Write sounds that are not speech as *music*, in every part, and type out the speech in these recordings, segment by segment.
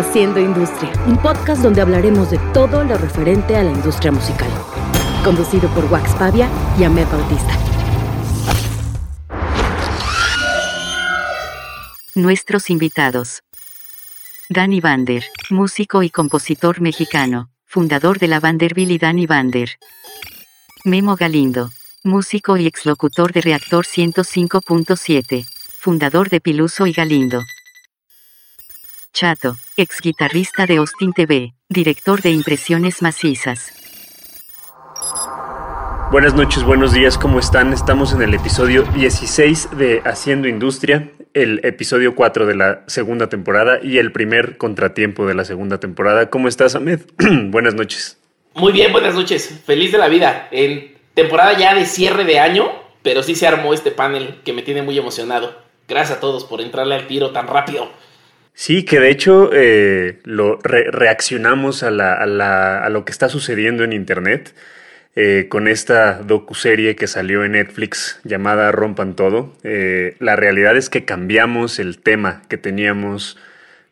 Haciendo Industria, un podcast donde hablaremos de todo lo referente a la industria musical. Conducido por Wax Pavia y Ahmed Bautista. Nuestros invitados. Danny Bander, músico y compositor mexicano, fundador de la Vanderbilt y Danny Bander. Memo Galindo, músico y exlocutor de Reactor 105.7, fundador de Piluso y Galindo. Chato, ex guitarrista de Austin TV, director de Impresiones Macizas. Buenas noches, buenos días, ¿cómo están? Estamos en el episodio 16 de Haciendo Industria, el episodio 4 de la segunda temporada y el primer contratiempo de la segunda temporada. ¿Cómo estás, Ahmed? *clears throat* buenas noches. Muy bien, buenas noches. Feliz de la vida. En temporada ya de cierre de año, pero sí se armó este panel que me tiene muy emocionado. Gracias a todos por entrarle al tiro tan rápido. Sí, que de hecho eh, lo reaccionamos a, la, a, la, a, lo que está sucediendo en Internet eh, con esta docuserie que salió en Netflix llamada Rompan Todo. Eh, la realidad es que cambiamos el tema que teníamos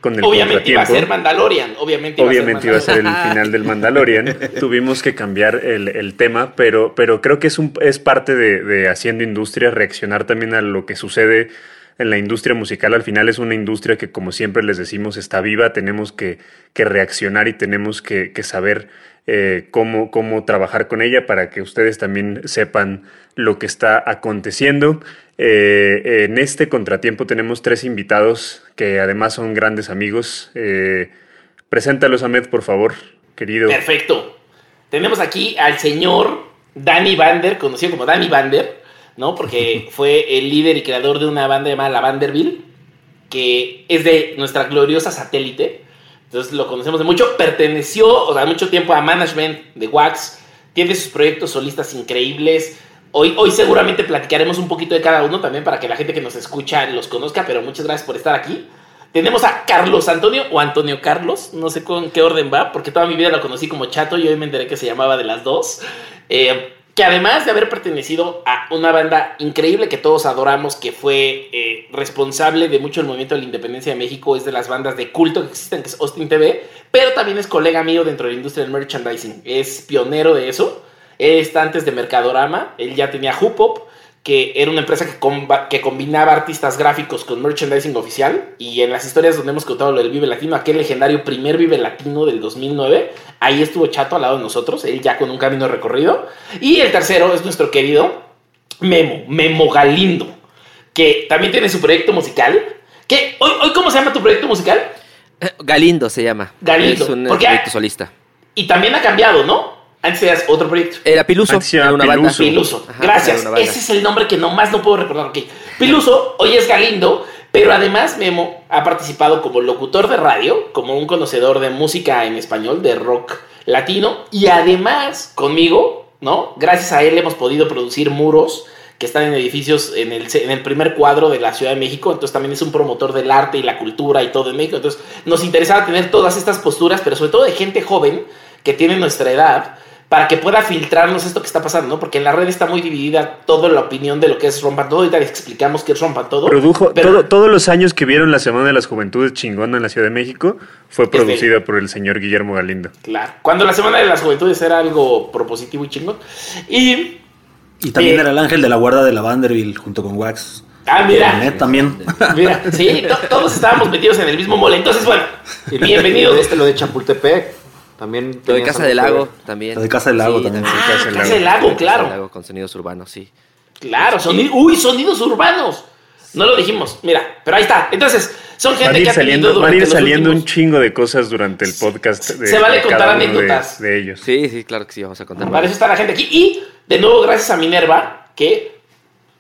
con el Obviamente iba a ser Mandalorian, obviamente iba, obviamente a, ser iba a ser el final del *laughs* Mandalorian. Tuvimos que cambiar el, el, tema, pero, pero creo que es, un, es parte de, de Haciendo Industria reaccionar también a lo que sucede en la industria musical. Al final es una industria que, como siempre les decimos, está viva, tenemos que, que reaccionar y tenemos que, saber eh, cómo, cómo trabajar con ella para que ustedes también sepan lo que está aconteciendo. Eh, en este contratiempo tenemos tres invitados que además son grandes amigos. Eh, preséntalos, Ahmed, por favor, querido. Perfecto. Tenemos aquí al señor Danny Bander, conocido como Danny Bander, ¿no? Porque *laughs* fue el líder y creador de una banda llamada La Vanderbilt, que es de nuestra gloriosa satélite. Entonces lo conocemos de mucho. Perteneció, o sea, mucho tiempo a management de Wax. Tiene sus proyectos solistas increíbles. Hoy, hoy seguramente platicaremos un poquito de cada uno también para que la gente que nos escucha los conozca, pero muchas gracias por estar aquí. Tenemos a Carlos Antonio o Antonio Carlos, no sé con qué orden va, porque toda mi vida lo conocí como Chato y hoy me enteré que se llamaba de las dos. Eh, que además de haber pertenecido a una banda increíble que todos adoramos, que fue eh, responsable de mucho el movimiento de la independencia de México, es de las bandas de culto que existen, que es Austin TV, pero también es colega mío dentro de la industria del merchandising, es pionero de eso. Él está antes de Mercadorama, él ya tenía Hoopop, que era una empresa que, comba, que, combinaba artistas gráficos con merchandising oficial. Y en las historias donde hemos contado lo del Vive Latino, aquel legendario primer Vive Latino del 2009, ahí estuvo Chato al lado de nosotros, él ya con un camino recorrido. Y el tercero es nuestro querido Memo, Memo Galindo, que también tiene su proyecto musical. ¿Qué? ¿Hoy, hoy cómo se llama tu proyecto musical? Galindo se llama. Galindo. Es un Porque proyecto solista. Y también ha cambiado, ¿no? Antes eras otro proyecto. Era Piluso. era una Piluso. banda. Piluso. Ajá, Gracias. era una banda. Ese es el nombre que nomás no puedo recordar. Ok. Piluso hoy es Galindo, pero además Memo ha participado como locutor de radio, como un conocedor de música en español, de rock latino, y además conmigo, ¿no? Gracias a él hemos podido producir muros que están en edificios en el, en el primer cuadro de la Ciudad de México, entonces también es un promotor del arte y la cultura y todo en México, entonces nos interesaba tener todas estas posturas, pero sobre todo de gente joven que tiene nuestra edad, para que pueda filtrarnos esto que está pasando, ¿no? Porque en la red está muy dividida toda la opinión de lo que es Rompan Todo. Ahorita les explicamos qué es Rompan Todo. Produjo pero- todo- todos los años que vieron la Semana de las Juventudes chingona en la Ciudad de México, fue producida por el señor Guillermo Galindo. Claro. Cuando la Semana de las Juventudes era algo propositivo y chingón. Y. Y también Eh, era el ángel de la guarda de la Vanderbilt junto con Wax. Ah, mira. Net también. *laughs* Mira, sí, to- todos estábamos metidos en el mismo mole. Entonces, bueno, bienvenidos. Este lo de Chapultepec. También. Lo de Casa del que Lago ver. también. Lo de Casa del Lago Sí, también. Ah, Casa del Casa del Lago, Casa del claro. Lago con sonidos urbanos, sí. Claro, sonido, uy, sonidos urbanos. No lo dijimos, mira, pero ahí está. Entonces, son Van gente ir que ha saliendo, van a ir saliendo un chingo de cosas durante el podcast. De, Se vale de contar de- anécdotas. De, ellos. Sí, sí, claro que sí, vamos a contar. Para eso está la gente aquí. Y de nuevo, gracias a Minerva, que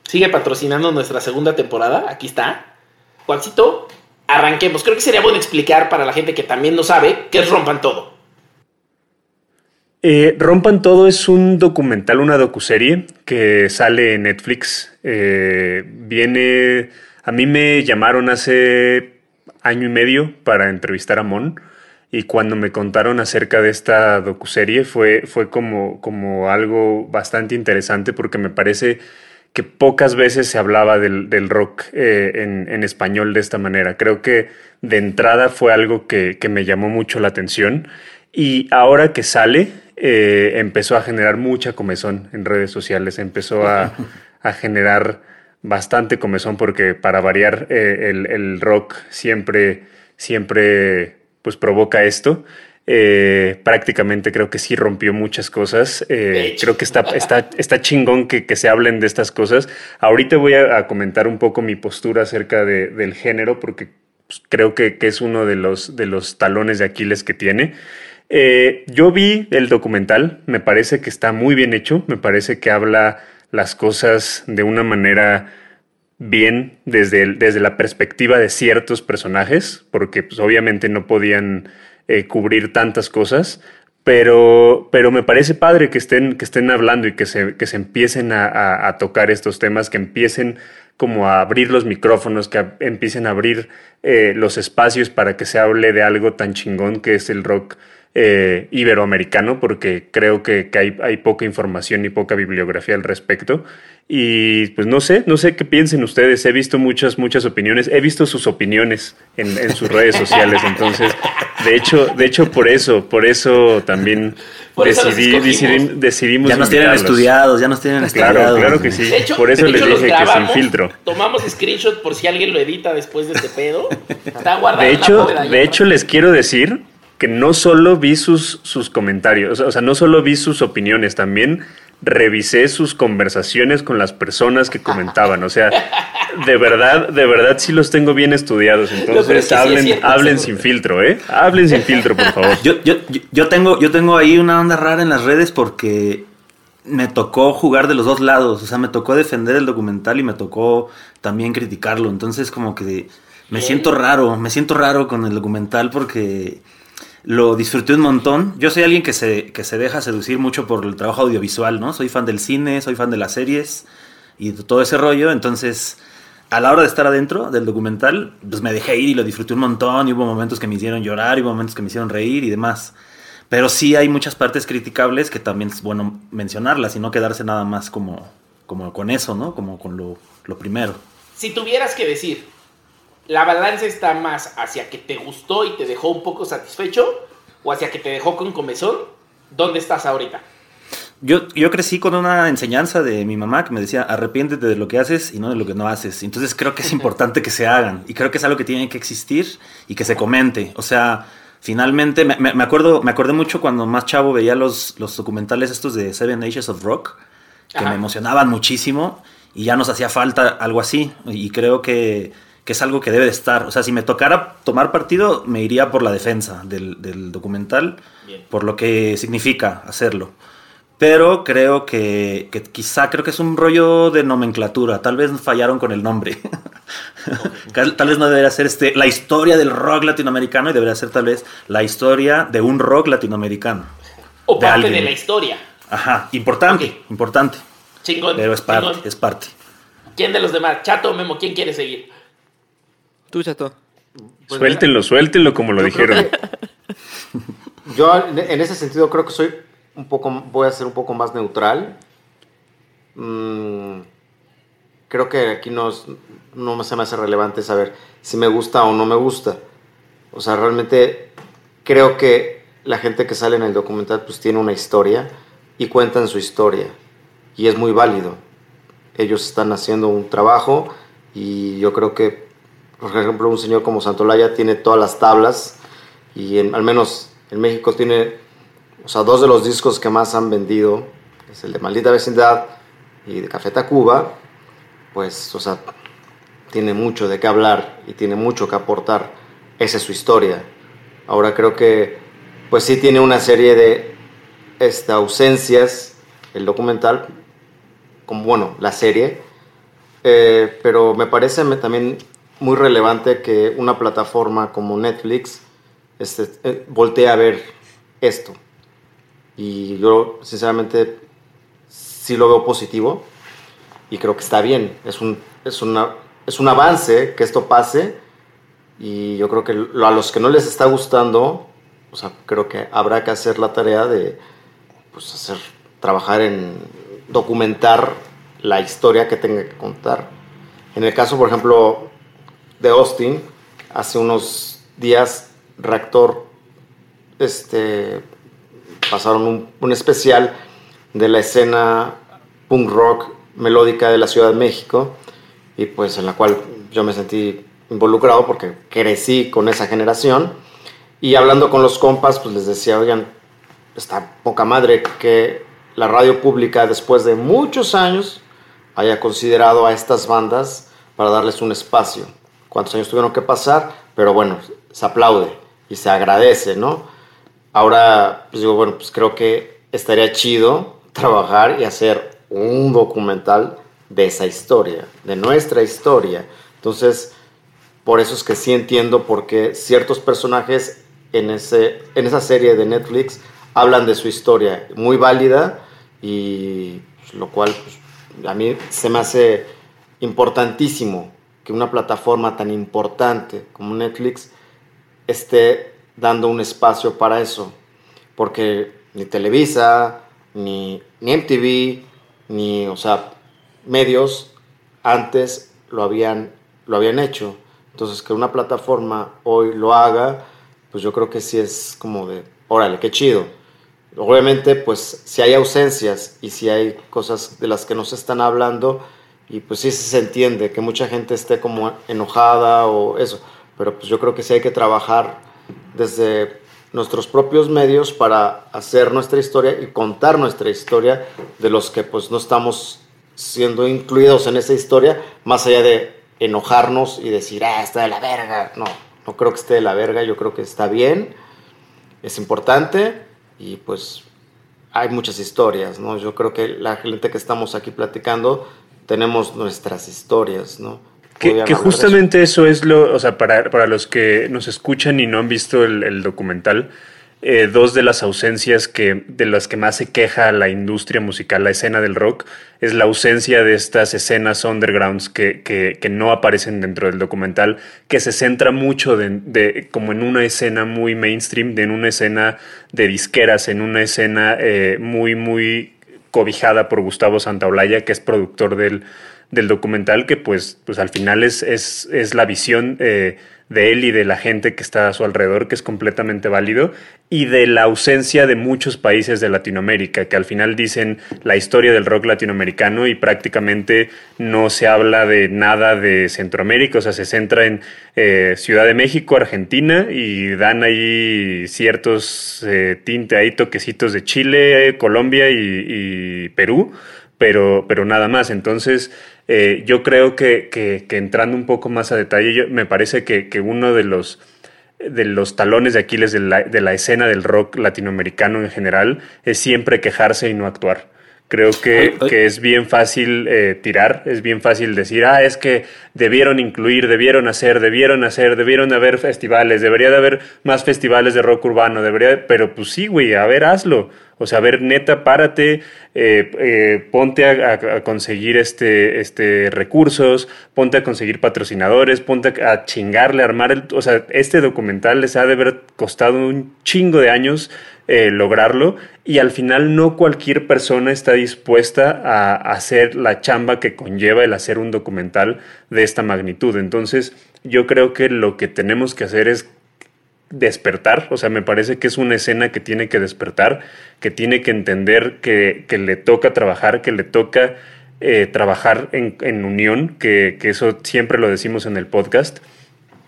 sigue patrocinando nuestra segunda temporada. Aquí está. Juancito, arranquemos. Creo que sería bueno explicar para la gente que también no sabe qué es Rompan Todo. Eh, Rompan Todo es un documental, una docuserie que sale en Netflix. Eh, viene. A mí me llamaron hace año y medio para entrevistar a Mon. Y cuando me contaron acerca de esta docuserie fue, fue como, como algo bastante interesante porque me parece que pocas veces se hablaba del, del rock eh, en, en, español de esta manera. Creo que de entrada fue algo que, que me llamó mucho la atención y ahora que sale eh, empezó a generar mucha comezón en redes sociales, empezó a, *laughs* a generar bastante comezón porque para variar eh, el, el, rock siempre, siempre pues provoca esto. Eh, prácticamente creo que sí rompió muchas cosas. Eh, creo que está, está, está chingón que, que, se hablen de estas cosas. Ahorita voy a, a comentar un poco mi postura acerca de, del género porque pues, creo que, que, es uno de los, de los talones de Aquiles que tiene. Eh, yo vi el documental, me parece que está muy bien hecho, me parece que habla las cosas de una manera bien desde, desde la perspectiva de ciertos personajes, porque pues, obviamente no podían eh, cubrir tantas cosas, pero, pero me parece padre que estén, que estén hablando y que se, que se empiecen a, a, tocar estos temas, que empiecen como a abrir los micrófonos, que empiecen a abrir eh, los espacios para que se hable de algo tan chingón que es el rock eh, iberoamericano, porque creo que, que hay, hay, poca información y poca bibliografía al respecto. Y pues no sé, no sé qué piensen ustedes. He visto muchas, muchas opiniones. He visto sus opiniones en, en sus redes sociales. Entonces, de hecho, de hecho, por eso, por eso también por decidí, eso decidí, decidimos. Ya nos tienen estudiados, ya nos tienen claro, estudiados. Claro que sí. De hecho, por eso de les hecho, dije grabamos, que sin filtro. Tomamos screenshot por si alguien lo edita después de este pedo. *laughs* Está guardado. De hecho, de hecho, les quiero decir que no solo vi sus, sus comentarios, o sea, no solo vi sus opiniones, también revisé sus conversaciones con las personas que comentaban. O sea, de verdad, de verdad sí los tengo bien estudiados. Entonces, hablen, sí es cierto, hablen sin filtro, ¿eh? Hablen sin filtro, por favor. Yo, yo, yo, tengo, yo tengo ahí una onda rara en las redes porque me tocó jugar de los dos lados. O sea, me tocó defender el documental y me tocó también criticarlo. Entonces, como que me siento raro, me siento raro con el documental porque lo disfruté un montón. Yo soy alguien que se, que se deja seducir mucho por el trabajo audiovisual, ¿no? Soy fan del cine, soy fan de las series y todo ese rollo. Entonces, a la hora de estar adentro del documental, pues me dejé ir y lo disfruté un montón. Y hubo momentos que me hicieron llorar, y hubo momentos que me hicieron reír y demás. Pero sí hay muchas partes criticables que también es bueno mencionarlas y no quedarse nada más como, como con eso, ¿no? Como con lo, lo primero. Si tuvieras que decir, la balanza está más hacia que te gustó y te dejó un poco satisfecho o hacia que te dejó con comezón, ¿dónde estás ahorita? Yo, yo crecí con una enseñanza de mi mamá que me decía, arrepiéntete de lo que haces y no de lo que no haces. Entonces creo que es *laughs* importante que se hagan y creo que es algo que tiene que existir y que se comente. O sea, finalmente, me, me, acuerdo, me acordé mucho cuando más chavo veía los, los documentales estos de Seven Ages of Rock, que Ajá. me emocionaban muchísimo y ya nos hacía falta algo así. Y creo que que es algo que debe de estar. O sea, si me tocara tomar partido, me iría por la defensa del, del documental, Bien. por lo que significa hacerlo. Pero creo que, que, quizá creo que es un rollo de nomenclatura. Tal vez fallaron con el nombre. Okay. *laughs* tal vez no debería ser este, la historia del rock latinoamericano y debería ser tal vez la historia de un rock latinoamericano. O parte alguien. de la historia. Ajá, importante, okay. importante. Chingón. Pero es parte, chingón. es parte. ¿Quién de los demás? Chato, Memo, ¿quién quiere seguir? Tú, Chato. Pues suéltenlo, suéltenlo como lo yo dijeron. Que, *laughs* yo en ese sentido creo que soy un poco, voy a ser un poco más neutral. Mm, creo que aquí no, no se me hace relevante saber si me gusta o no me gusta. O sea, realmente creo que la gente que sale en el documental pues tiene una historia y cuentan su historia. Y es muy válido. Ellos están haciendo un trabajo y yo creo que por ejemplo, un señor como Santolaya tiene todas las tablas y al menos en México tiene, o sea, dos de los discos que más han vendido, es el de Maldita Vecindad y de Café Tacuba, pues, o sea, tiene mucho de qué hablar y tiene mucho que aportar. Esa es su historia. Ahora creo que, pues sí tiene una serie de este, ausencias, el documental, como bueno, la serie, eh, pero me parece también muy relevante que una plataforma como Netflix este, eh, voltee a ver esto. Y yo, sinceramente, sí lo veo positivo y creo que está bien. Es un, es una, es un avance que esto pase y yo creo que a los que no les está gustando, o sea, creo que habrá que hacer la tarea de pues, hacer, trabajar en documentar la historia que tenga que contar. En el caso, por ejemplo, de Austin, hace unos días, Reactor este, pasaron un, un especial de la escena punk rock melódica de la Ciudad de México y pues en la cual yo me sentí involucrado porque crecí con esa generación y hablando con los compas pues les decía, oigan, está poca madre que la radio pública después de muchos años haya considerado a estas bandas para darles un espacio. Cuántos años tuvieron que pasar, pero bueno, se aplaude y se agradece, ¿no? Ahora, pues digo, bueno, pues creo que estaría chido trabajar y hacer un documental de esa historia, de nuestra historia. Entonces, por eso es que sí entiendo por qué ciertos personajes en, ese, en esa serie de Netflix hablan de su historia, muy válida, y pues, lo cual pues, a mí se me hace importantísimo que una plataforma tan importante como Netflix esté dando un espacio para eso, porque ni Televisa, ni, ni MTV, ni, o sea, medios antes lo habían, lo habían hecho. Entonces, que una plataforma hoy lo haga, pues yo creo que sí es como de, órale, qué chido. Obviamente, pues si hay ausencias y si hay cosas de las que no se están hablando, y pues sí se entiende que mucha gente esté como enojada o eso, pero pues yo creo que sí hay que trabajar desde nuestros propios medios para hacer nuestra historia y contar nuestra historia de los que pues no estamos siendo incluidos en esa historia, más allá de enojarnos y decir, ah, está de la verga. No, no creo que esté de la verga, yo creo que está bien, es importante y pues hay muchas historias, ¿no? Yo creo que la gente que estamos aquí platicando tenemos nuestras historias, ¿no? Que, justamente eso? es lo, o sea, para, para, los que nos escuchan y no han visto el, documental, eh, dos de las ausencias que, de las que más se queja la industria musical, la escena del rock, es la ausencia de estas escenas undergrounds que, que, no aparecen dentro del documental, que se centra mucho de, como en una escena muy mainstream, de en una escena de disqueras, en una escena eh, muy, muy cobijada por Gustavo Santaolalla, que es productor del del documental que pues, pues al final es, es, es la visión eh, de él y de la gente que está a su alrededor, que es completamente válido, y de la ausencia de muchos países de Latinoamérica, que al final dicen la historia del rock latinoamericano y prácticamente no se habla de nada de Centroamérica, o sea, se centra en eh, Ciudad de México, Argentina, y dan ahí ciertos eh, tintes, ahí toquecitos de Chile, Colombia y, y Perú, pero, pero nada más. Entonces, eh, yo creo que, que, entrando un poco más a detalle, me parece que, que, uno de los, de los talones de Aquiles de la, de la escena del rock latinoamericano en general es siempre quejarse y no actuar. Creo que, que, es bien fácil eh, tirar, es bien fácil decir, ah, es que debieron incluir, debieron hacer, debieron hacer, debieron haber festivales, debería de haber más festivales de rock urbano, debería, pero pues sí, güey, a ver, hazlo. O sea, a ver, neta, párate, eh, eh, ponte a, conseguir este, este recursos, ponte a conseguir patrocinadores, ponte a, chingarle, a armar el... O sea, este documental les ha de haber costado un chingo de años eh, lograrlo y al final no cualquier persona está dispuesta a hacer la chamba que conlleva el hacer un documental de esta magnitud. Entonces, yo creo que lo que tenemos que hacer es despertar, o sea, me parece que es una escena que tiene que despertar, que tiene que entender que, le toca trabajar, que le toca eh, trabajar en, unión, que, eso siempre lo decimos en el podcast,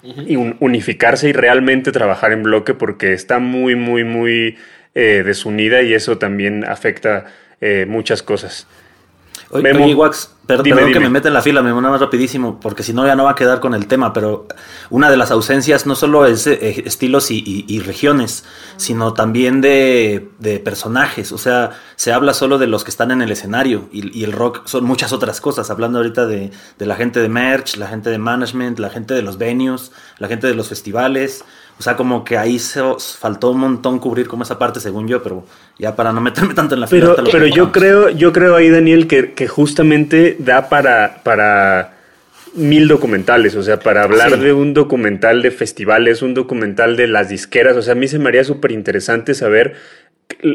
y unificarse y realmente trabajar en bloque porque está muy, muy, muy eh, desunida y eso también afecta eh, muchas cosas. Oye, Wax, perdón, que me meta en la fila, me nada más rapidísimo, porque si no ya no va a quedar con el tema, pero una de las ausencias no solo es eh, estilos y, regiones, sino también de, personajes, o sea, se habla solo de los que están en el escenario y, el rock son muchas otras cosas, hablando ahorita de, de la gente de merch, la gente de management, la gente de los venues, la gente de los festivales, o sea, como que ahí se faltó un montón cubrir como esa parte, según yo, pero ya para no meterme tanto en la Pero, pero yo creo, yo creo ahí, Daniel, que, que justamente da para, para mil documentales, o sea, para hablar de un documental de festivales, un documental de las disqueras, o sea, a mí se me haría súper interesante saber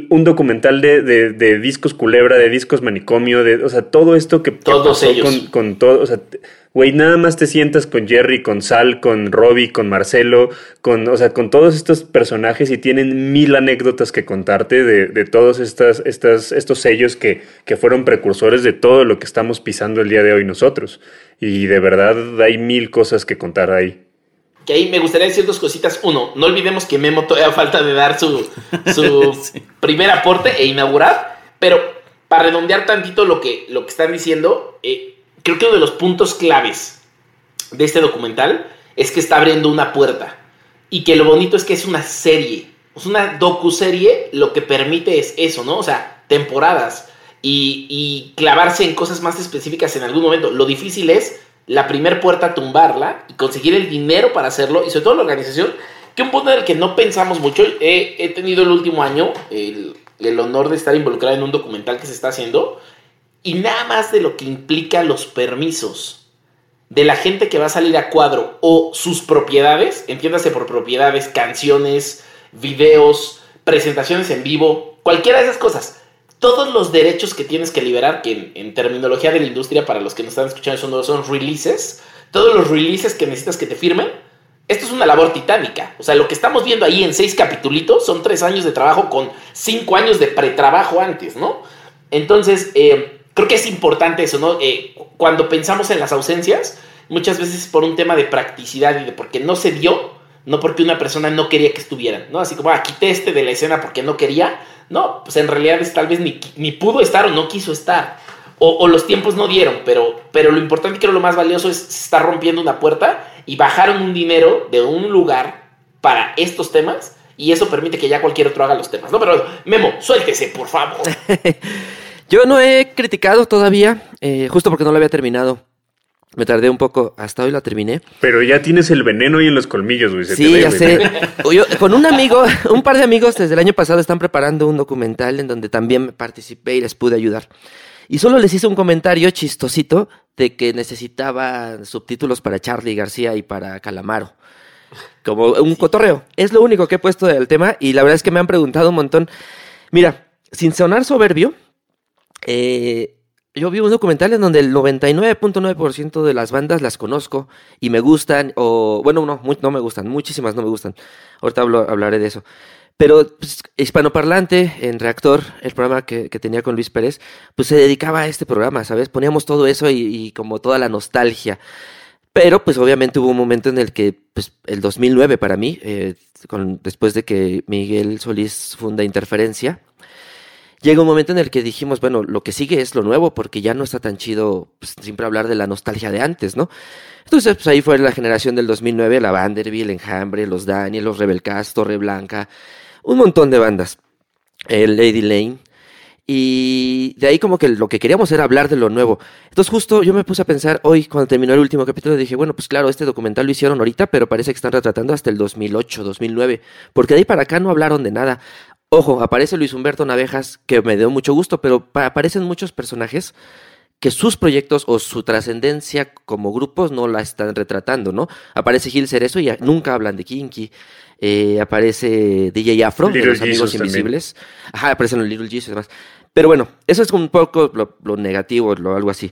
un documental de, de, de discos culebra, de discos manicomio, de, o sea, todo esto que, que Todos pasó ellos. con, con todo, o sea, güey, nada más te sientas con Jerry, con Sal, con Robbie, con Marcelo, con, o sea, con todos estos personajes y tienen mil anécdotas que contarte de, de todos estas, estas, estos sellos que, que fueron precursores de todo lo que estamos pisando el día de hoy nosotros. Y de verdad hay mil cosas que contar ahí. Que ahí me gustaría decir dos cositas. Uno, no olvidemos que Memo todavía falta de dar su, su *laughs* primer aporte e inaugurar. Pero para redondear tantito lo que, lo que están diciendo, eh, creo que uno de los puntos claves de este documental es que está abriendo una puerta. Y que lo bonito es que es una serie. Es una docuserie, lo que permite es eso, ¿no? O sea, temporadas. Y, y clavarse en cosas más específicas en algún momento. Lo difícil es la primer puerta tumbarla y conseguir el dinero para hacerlo. Y sobre todo la organización, que un punto en el que no pensamos mucho. He, he tenido el último año el, el honor de estar involucrado en un documental que se está haciendo. Y nada más de lo que implica los permisos de la gente que va a salir a cuadro o sus propiedades, entiéndase por propiedades, canciones, videos, presentaciones en vivo, cualquiera de esas cosas. Todos los derechos que tienes que liberar, que en, terminología de la industria, para los que nos están escuchando, son, son releases, todos los releases que necesitas que te firmen, esto es una labor titánica. O sea, lo que estamos viendo ahí en seis capitulitos son tres años de trabajo con cinco años de pretrabajo antes, ¿no? Entonces, eh, creo que es importante eso, ¿no? Eh, cuando pensamos en las ausencias, muchas veces por un tema de practicidad y de porque no se dio, no porque una persona no quería que estuvieran, ¿no? Así como, ah, quité este de la escena porque no quería. No, pues en realidad es tal vez ni, ni pudo estar o no quiso estar. O, los tiempos no dieron, pero, pero lo importante, creo, lo más valioso es estar rompiendo una puerta y bajaron un dinero de un lugar para estos temas y eso permite que ya cualquier otro haga los temas, ¿no? Pero Memo, suéltese, por favor. *laughs* Yo no he criticado todavía, eh, justo porque no lo había terminado. Me tardé un poco, hasta hoy la terminé. Pero ya tienes el veneno ahí en los colmillos, güey. se Sí, ya sé. *laughs* Yo, con un amigo, *laughs* un par de amigos desde el año pasado están preparando un documental en donde también participé y les pude ayudar. Y solo les hice un comentario chistosito de que necesitaba subtítulos para Charlie García y para Calamaro. Como un cotorreo. Es lo único que he puesto del tema y la verdad es que me han preguntado un montón. Mira, sin sonar soberbio, eh, yo vi un documental en donde el 99.9% de las bandas las conozco y me gustan, o bueno, no, no me gustan, muchísimas no me gustan. Ahorita hablo- hablaré de eso. Pero pues, hispanoparlante en Reactor, el programa que, tenía con Luis Pérez, pues se dedicaba a este programa, ¿sabes? Poníamos todo eso y, como toda la nostalgia. Pero pues obviamente hubo un momento en el que, pues el 2009 para mí, eh, después de que Miguel Solís funda Interferencia, llega un momento en el que dijimos, bueno, lo que sigue es lo nuevo, porque ya no está tan chido pues, siempre hablar de la nostalgia de antes, ¿no? Entonces, pues ahí fue la generación del 2009, la Vanderbilt, Enjambre, los Daniel, los Rebel Cast, Torre Blanca, un montón de bandas, el Lady Lane. Y de ahí como que lo que queríamos era hablar de lo nuevo. Entonces justo yo me puse a pensar hoy, cuando terminó el último capítulo, dije, bueno, pues claro, este documental lo hicieron ahorita, pero parece que están retratando hasta el 2008, 2009, porque de ahí para acá no hablaron de nada. Ojo, aparece Luis Humberto Navejas, que me dio mucho gusto, pero pa- aparecen muchos personajes que sus proyectos o su trascendencia como grupos no la están retratando, ¿no? Aparece Gil Cerezo y nunca hablan de Kinky. Eh, aparece DJ Afro, de los Amigos también. Invisibles. Ajá, aparecen los Little Jesus y demás. Pero bueno, eso es un poco lo, lo negativo, lo, algo así.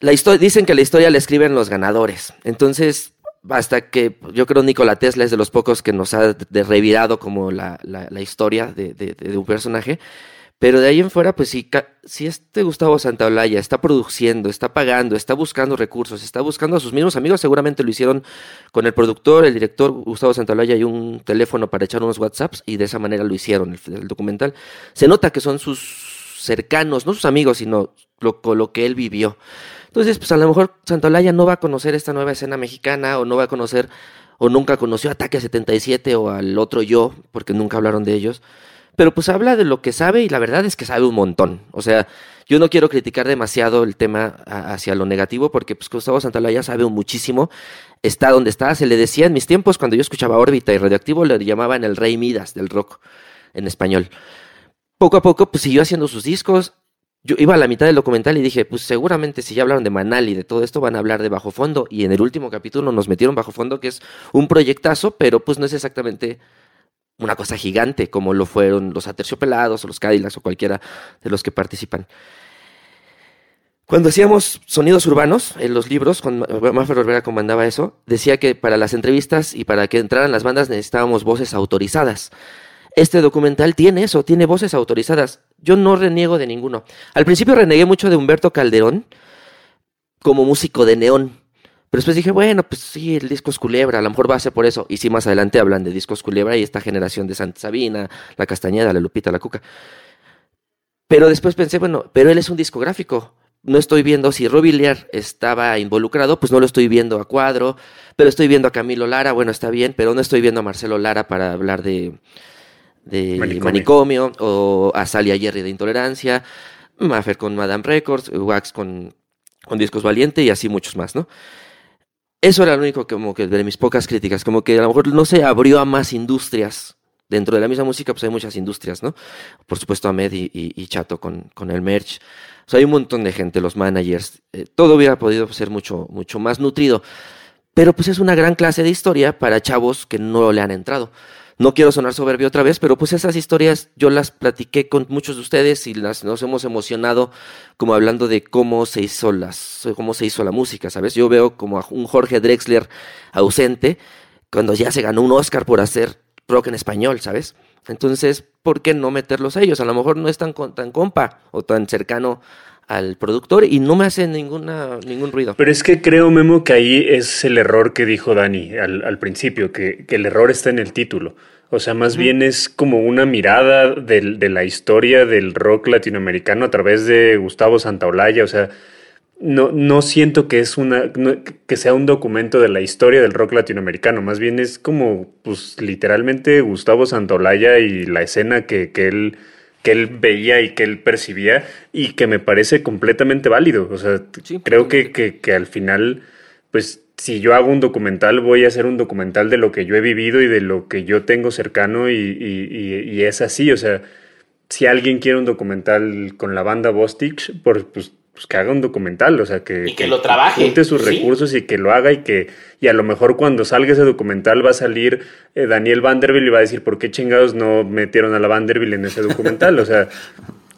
La historia, dicen que la historia la escriben los ganadores. Entonces, hasta que yo creo Nikola Tesla es de los pocos que nos ha revirado como la, la- historia de, de- de un personaje. Pero de ahí en fuera, pues si, este Gustavo Santaolalla está produciendo, está pagando, está buscando recursos, está buscando a sus mismos amigos, seguramente lo hicieron con el productor, el director Gustavo Santaolalla y un teléfono para echar unos WhatsApps y de esa manera lo hicieron el, el documental. Se nota que son sus cercanos, no sus amigos, sino lo, lo que él vivió. Entonces, pues a lo mejor Santaolalla no va a conocer esta nueva escena mexicana o no va a conocer o nunca conoció Ataque 77 o al otro yo, porque nunca hablaron de ellos. Pero pues habla de lo que sabe y la verdad es que sabe un montón. O sea, yo no quiero criticar demasiado el tema a- hacia lo negativo porque pues Gustavo Santaolalla sabe muchísimo. Está donde está. Se le decía en mis tiempos cuando yo escuchaba órbita y radioactivo le llamaban el rey Midas del rock en español. Poco a poco pues siguió haciendo sus discos. Yo iba a la mitad del documental y dije, pues seguramente si ya hablaron de Manal y de todo esto van a hablar de Bajo Fondo. Y en el último capítulo nos metieron Bajo Fondo, que es un proyectazo, pero pues no es exactamente una cosa gigante, como lo fueron los Aterciopelados o los Cadillacs o cualquiera de los que participan. Cuando hacíamos sonidos urbanos en los libros, cuando Maffer Olvera comandaba eso, decía que para las entrevistas y para que entraran las bandas necesitábamos voces autorizadas. Este documental tiene eso, tiene voces autorizadas. Yo no reniego de ninguno. Al principio renegué mucho de Humberto Calderón como músico de neón. Pero después dije, bueno, pues sí, el disco es culebra, a lo mejor va a ser por eso. Y sí, más adelante hablan de discos culebra y esta generación de Santa Sabina, la Castañeda, la Lupita, la Cuca. Pero después pensé, bueno, pero él es un discográfico no estoy viendo si Robilier estaba involucrado, pues no lo estoy viendo a cuadro, pero estoy viendo a Camilo Lara, bueno, está bien, pero no estoy viendo a Marcelo Lara para hablar de, manicomio. o a Salia Jerry de Intolerancia, Maffer con Madame Records, Wax con, con Discos Valiente y así muchos más, ¿no? Eso era lo único como que de mis pocas críticas, como que a lo mejor no se abrió a más industrias. Dentro de la misma música, pues hay muchas industrias, ¿no? Por supuesto, Ahmed y, y Chato con, con el merch. O sea, hay un montón de gente, los managers, eh, todo hubiera podido ser mucho, mucho más nutrido. Pero pues es una gran clase de historia para chavos que no le han entrado. No quiero sonar soberbio otra vez, pero pues esas historias yo las platiqué con muchos de ustedes y las, nos hemos emocionado como hablando de cómo se hizo las, cómo se hizo la música, ¿sabes? Yo veo como a un Jorge Drexler ausente cuando ya se ganó un Oscar por hacer rock en español, ¿sabes? Entonces, ¿por qué no meterlos a ellos? A lo mejor no es tan, tan compa o tan cercano al productor y no me hace ninguna, ningún ruido. Pero es que creo, Memo, que ahí es el error que dijo Dani al, principio, que, el error está en el título. O sea, más bien es como una mirada de, de, la historia del rock latinoamericano a través de Gustavo Santaolalla. O sea, no, no siento que es una que sea un documento de la historia del rock latinoamericano, más bien es como pues literalmente Gustavo Santolaya y la escena que, que él que él veía y que él percibía y que me parece completamente válido. O sea, creo que, que, que, al final, pues si yo hago un documental, voy a hacer un documental de lo que yo he vivido y de lo que yo tengo cercano y, y, y es así. O sea, si alguien quiere un documental con la banda Bostich, por, pues pues que haga un documental, o sea, que, y que, lo trabaje. junte sus recursos y que lo haga y que, y a lo mejor cuando salga ese documental va a salir eh, Daniel Vanderbilt y va a decir, ¿por qué chingados no metieron a la Vanderbilt en ese documental? O sea,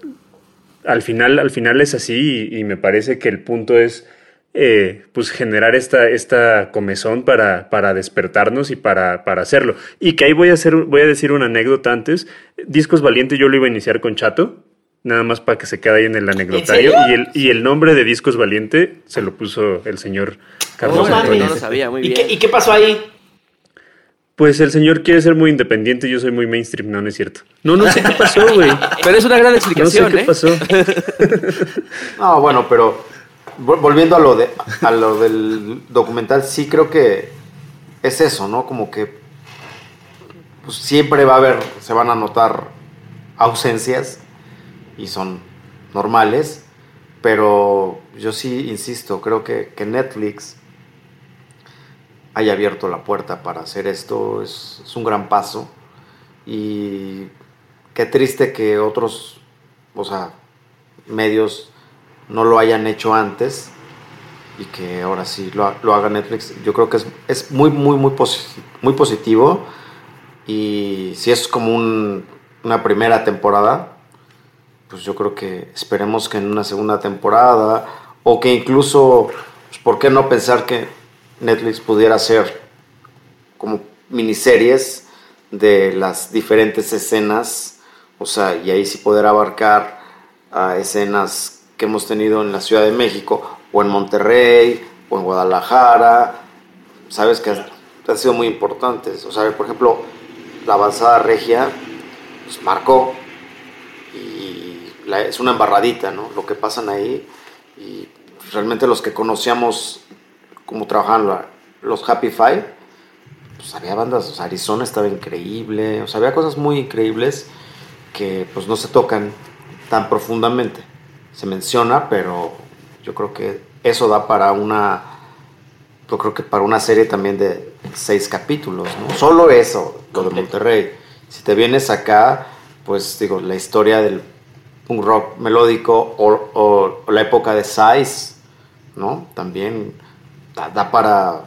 *laughs* al final, al final es así y, me parece que el punto es, eh, pues generar esta, esta comezón para, para despertarnos y para, para hacerlo. Y que ahí voy a hacer, voy a decir una anécdota antes. Discos Valiente yo lo iba a iniciar con Chato, nada más para que se quede ahí en el anecdotario. y, el, y el nombre de Discos Valiente se lo puso el señor Carlos oh, No lo sabía, muy bien. ¿Y qué, pasó ahí? Pues el señor quiere ser muy independiente, yo soy muy mainstream, no, no es cierto. No, no sé qué pasó, güey. *laughs* Pero es una gran explicación, No sé qué ¿eh? pasó. *laughs* no, bueno, pero volviendo a lo, de, a lo del documental, sí creo que es eso, ¿no? Como que pues, siempre va a haber, se van a notar ausencias y son normales, pero yo sí insisto, creo que, que Netflix haya abierto la puerta para hacer esto es, un gran paso y qué triste que otros, o sea, medios no lo hayan hecho antes y que ahora sí lo, lo haga Netflix. Yo creo que es, es muy, muy, muy, muy positivo y si es como un, una primera temporada, pues yo creo que esperemos que en una segunda temporada o que incluso, pues, ¿por qué no pensar que Netflix pudiera hacer como miniseries de las diferentes escenas? O sea, y ahí sí poder abarcar escenas que hemos tenido en la Ciudad de México o en Monterrey o en Guadalajara. Sabes que han sido muy importantes. O sea, por ejemplo, la avanzada regia pues, marcó es una embarradita, ¿no? Lo que pasan ahí y realmente los que conocíamos cómo trabajaban los Happy Five, pues había bandas, o sea, Arizona estaba increíble, o sea, había cosas muy increíbles que pues no se tocan tan profundamente. Se menciona, pero yo creo que eso da para una, yo creo que para una serie también de seis capítulos, ¿no? Solo eso, lo de Monterrey. Si te vienes acá, pues digo, la historia del un rock melódico o, la época de Size, ¿no? También da, para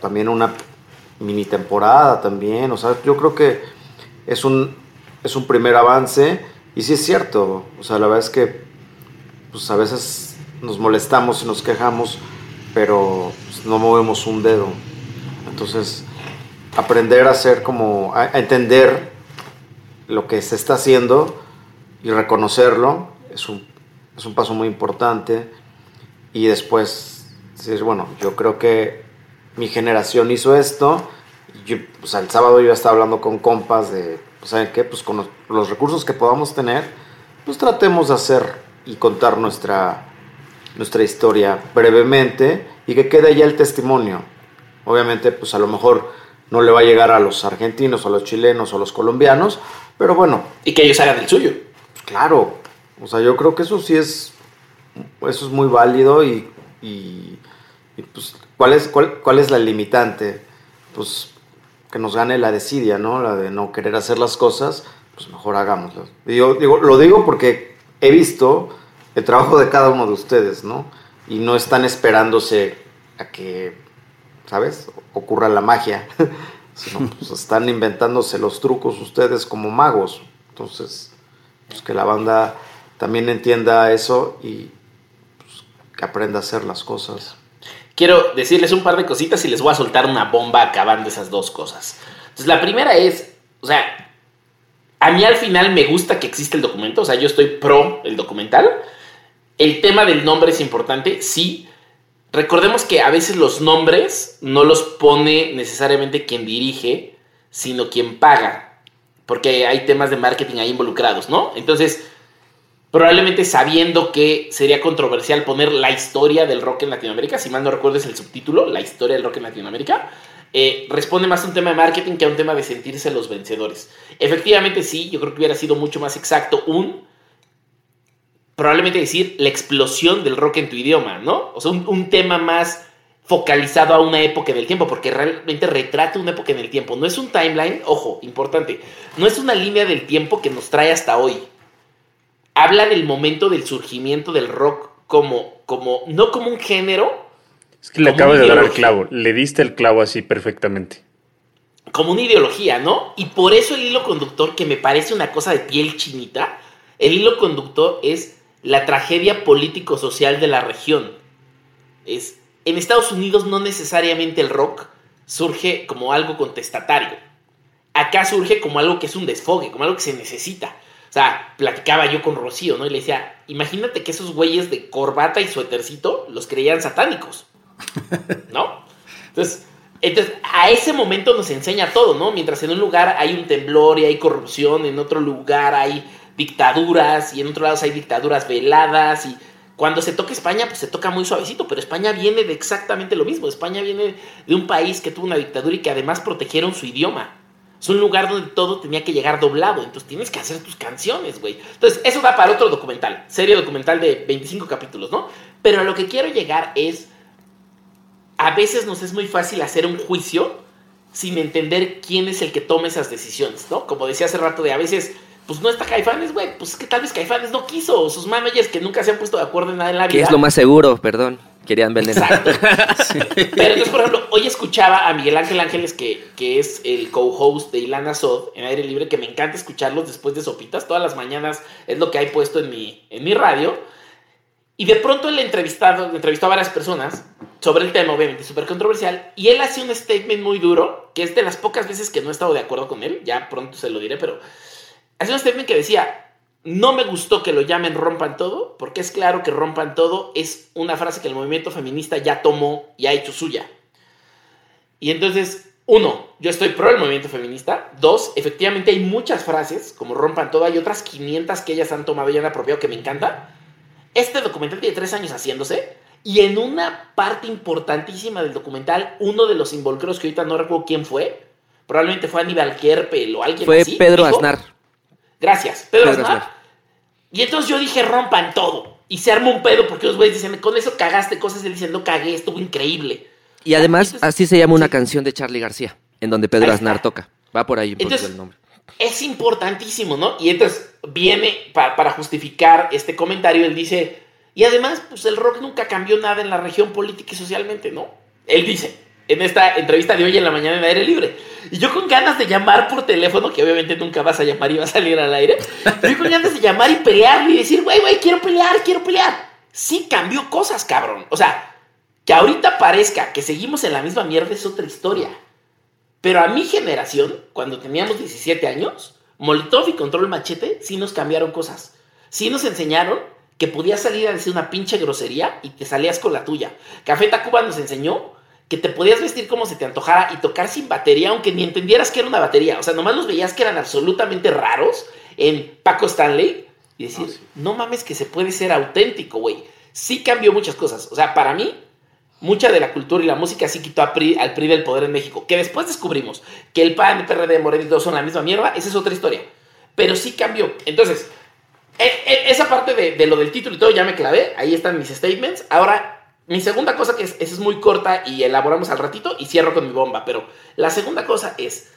también una mini temporada también, o sea, yo creo que es un, es un primer avance y sí es cierto, o sea, la verdad es que pues a veces nos molestamos y nos quejamos, pero pues, no movemos un dedo. Entonces, aprender a hacer como, a, entender lo que se está haciendo y reconocerlo es un, es un paso muy importante. Y después decir, bueno, yo creo que mi generación hizo esto. Yo, pues, el sábado yo estaba hablando con compas de, pues, ¿saben qué? Pues con los, recursos que podamos tener, pues tratemos de hacer y contar nuestra, nuestra historia brevemente y que quede ya el testimonio. Obviamente, pues a lo mejor no le va a llegar a los argentinos, a los chilenos o a los colombianos, pero bueno. Y que ellos hagan el suyo. Claro, o sea, yo creo que eso sí es, eso es muy válido y, y, y pues, ¿cuál es, cuál, ¿cuál es la limitante? Pues que nos gane la desidia, ¿no? La de no querer hacer las cosas, pues mejor hagámoslo. Digo, digo, lo digo porque he visto el trabajo de cada uno de ustedes, ¿no? Y no están esperándose a que, ¿sabes? Ocurra la magia, *laughs* sino pues están inventándose los trucos ustedes como magos. Entonces, pues que la banda también entienda eso y pues, que aprenda a hacer las cosas. Quiero decirles un par de cositas y les voy a soltar una bomba acabando esas dos cosas. Entonces, la primera es, o sea, a mí al final me gusta que existe el documento, o sea, yo estoy pro el documental. El tema del nombre es importante, sí. Recordemos que a veces los nombres no los pone necesariamente quien dirige, sino quien paga, porque hay temas de marketing ahí involucrados, ¿no? Entonces, probablemente sabiendo que sería controversial poner la historia del rock en Latinoamérica, si mal no recuerdo es el subtítulo, la historia del rock en Latinoamérica, eh, responde más a un tema de marketing que a un tema de sentirse los vencedores. Efectivamente sí, yo creo que hubiera sido mucho más exacto un, probablemente decir, la explosión del rock en tu idioma, ¿no? O sea, un, un tema más focalizado a una época en el tiempo, porque realmente retrata una época en el tiempo. No es un timeline, ojo, importante, no es una línea del tiempo que nos trae hasta hoy. Habla del momento del surgimiento del rock como, como no como un género, es que le acabas de dar el clavo, le diste el clavo así perfectamente. Como una ideología, ¿no? Y por eso el hilo conductor, que me parece una cosa de piel chinita, el hilo conductor es la tragedia político-social de la región. Es, en Estados Unidos no necesariamente el rock surge como algo contestatario. Acá surge como algo que es un desfogue, como algo que se necesita. O sea, platicaba yo con Rocío, ¿no? Y le decía, imagínate que esos güeyes de corbata y suétercito los creían satánicos. *laughs* ¿No? Entonces, entonces, a ese momento nos enseña todo, ¿no? Mientras en un lugar hay un temblor y hay corrupción, en otro lugar hay dictaduras y en otro lado hay dictaduras veladas y cuando se toca España, pues se toca muy suavecito, pero España viene de exactamente lo mismo. España viene de un país que tuvo una dictadura y que además protegieron su idioma. Es un lugar donde todo tenía que llegar doblado, entonces tienes que hacer tus canciones, güey. Entonces, eso da para otro documental, serie documental de 25 capítulos, ¿no? Pero a lo que quiero llegar es a veces nos es muy fácil hacer un juicio sin entender quién es el que toma esas decisiones, ¿no? Como decía hace rato de a veces, pues no está Caifanes, güey, pues es que tal vez Caifanes no quiso, sus managers que nunca se han puesto de acuerdo en nada en la vida. Que es lo más seguro, perdón, querían vender. Exacto. *laughs* Pero entonces, por ejemplo, hoy escuchaba a Miguel Ángel Ángeles, que, que es el co-host de Ilana Sod en Aire Libre, que me encanta escucharlos después de Sopitas, todas las mañanas es lo que hay puesto en mi, en mi radio. Y de pronto él entrevistado, entrevistó a varias personas sobre el tema, obviamente súper controversial, y él hace un statement muy duro, que es de las pocas veces que no he estado de acuerdo con él, ya pronto se lo diré, pero hace un statement que decía, no me gustó que lo llamen rompan todo, porque es claro que rompan todo es una frase que el movimiento feminista ya tomó y ha hecho suya. Y entonces, uno, yo estoy pro el movimiento feminista. Dos, efectivamente hay muchas frases, como rompan todo, hay otras 500 que ellas han tomado y han apropiado que me encanta. Este documental tiene tres años haciéndose y en una parte importantísima del documental, uno de los involucrados, que ahorita no recuerdo quién fue, probablemente fue Aníbal Kerpel o alguien fue así. Fue Pedro Aznar. Gracias, Pedro, Aznar. Y entonces yo dije, rompan todo. Y se armó un pedo porque los güeyes dicen, con eso cagaste cosas. Él dice, no cagué, estuvo increíble. Y además, así se llama una canción de Charlie García, en donde Pedro Aznar toca. Va por ahí por entonces, el nombre. Es importantísimo, ¿no? Y entonces viene para justificar este comentario, él dice, y además, pues el rock nunca cambió nada en la región política y socialmente, ¿no? Él dice, en esta entrevista de hoy en la mañana en aire libre. Y yo con ganas de llamar por teléfono, que obviamente nunca vas a llamar y vas a salir al aire, yo con ganas de llamar y pelear y decir, güey, güey, quiero pelear, quiero pelear. Sí cambió cosas, cabrón. O sea, que ahorita parezca que seguimos en la misma mierda es otra historia. Pero a mi generación, cuando teníamos 17 años, Molotov y Control Machete sí nos cambiaron cosas. Sí nos enseñaron que podías salir a decir una pinche grosería y te salías con la tuya. Café Tacuba nos enseñó que te podías vestir como se te antojara y tocar sin batería, aunque ni entendieras que era una batería. O sea, nomás los veías que eran absolutamente raros en Paco Stanley y decir, no mames que se puede ser auténtico, güey. Sí cambió muchas cosas. O sea, para mí, mucha de la cultura y la música sí quitó al PRI del poder en México. Que después descubrimos que el PAN, el PRD, Moreno y todos son la misma mierda, esa es otra historia. Pero sí cambió. Entonces, e, e, esa parte de, lo del título y todo ya me clavé. Ahí están mis statements. Ahora, mi segunda cosa, que es, es muy corta y elaboramos al ratito y cierro con mi bomba. Pero la segunda cosa es,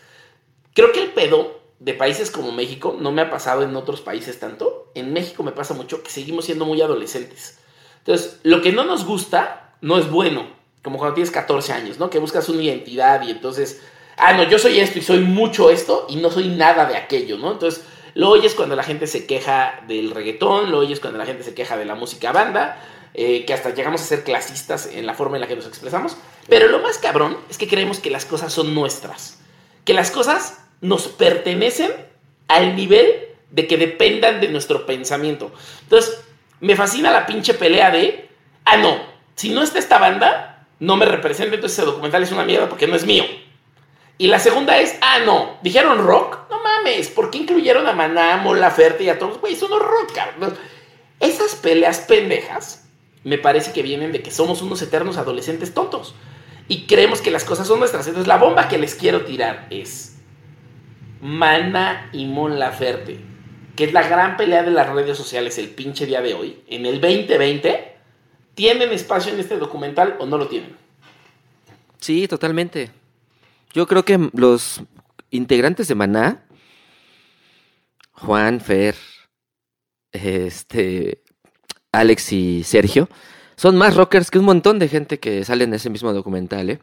creo que el pedo de países como México no me ha pasado en otros países tanto. En México me pasa mucho que seguimos siendo muy adolescentes. Entonces, lo que no nos gusta no es bueno, como cuando tienes 14 años, ¿no? Que buscas una identidad y entonces, ah, no, yo soy esto y soy mucho esto y no soy nada de aquello, ¿no? Entonces, lo oyes cuando la gente se queja del reggaetón, lo oyes cuando la gente se queja de la música banda, eh, que hasta llegamos a ser clasistas en la forma en la que nos expresamos. Pero lo más cabrón es que creemos que las cosas son nuestras, que las cosas nos pertenecen al nivel de que dependan de nuestro pensamiento. Entonces, me fascina la pinche pelea de, ah, no, si no está esta banda, no me representa, entonces ese documental es una mierda porque no es mío. Y la segunda es, ah, no, dijeron rock, no mames, ¿por qué incluyeron a Maná, Mola Ferte y a todos? Güey, eso no rock, cabrón. Esas peleas pendejas me parece que vienen de que somos unos eternos adolescentes tontos y creemos que las cosas son nuestras. Entonces la bomba que les quiero tirar es Mana y Mon Laferte, que es la gran pelea de las redes sociales el pinche día de hoy, en el 2020 ¿Tienen espacio en este documental o no lo tienen? Sí, totalmente. Yo creo que los integrantes de Maná, Juan, Fer, este, Alex y Sergio, son más rockers que un montón de gente que sale en ese mismo documental, ¿eh?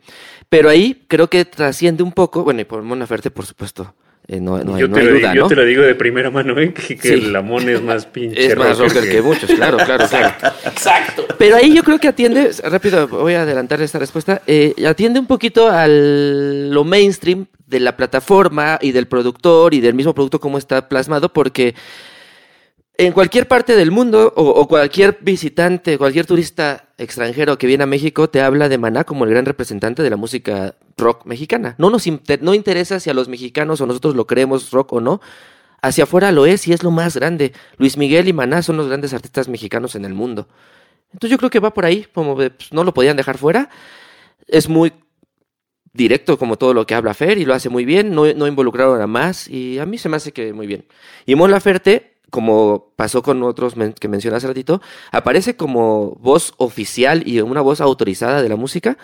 Pero ahí creo que trasciende un poco, bueno, y por Mona Ferte, por supuesto, eh, no, no, yo, te hay duda, yo te lo digo de primera mano, ¿eh? que, el Lamón es más *laughs* pinche. Es más rocker que... muchos, claro, claro, *laughs* claro. Exacto. Pero ahí yo creo que atiende, rápido voy a adelantar esta respuesta, eh, atiende un poquito a lo mainstream de la plataforma y del productor y del mismo producto como está plasmado, porque en cualquier parte del mundo o, cualquier visitante, cualquier turista extranjero que viene a México te habla de Maná como el gran representante de la música rock mexicana. No nos no interesa si a los mexicanos o nosotros lo creemos rock o no. Hacia afuera lo es y es lo más grande. Luis Miguel y Maná son los grandes artistas mexicanos en el mundo. Entonces yo creo que va por ahí, como pues, no lo podían dejar fuera. Es muy directo como todo lo que habla Fer y lo hace muy bien, no, no involucraron a más y a mí se me hace que muy bien. Y Mon Laferte como pasó con otros que mencioné hace ratito, aparece como voz oficial y una voz autorizada de la música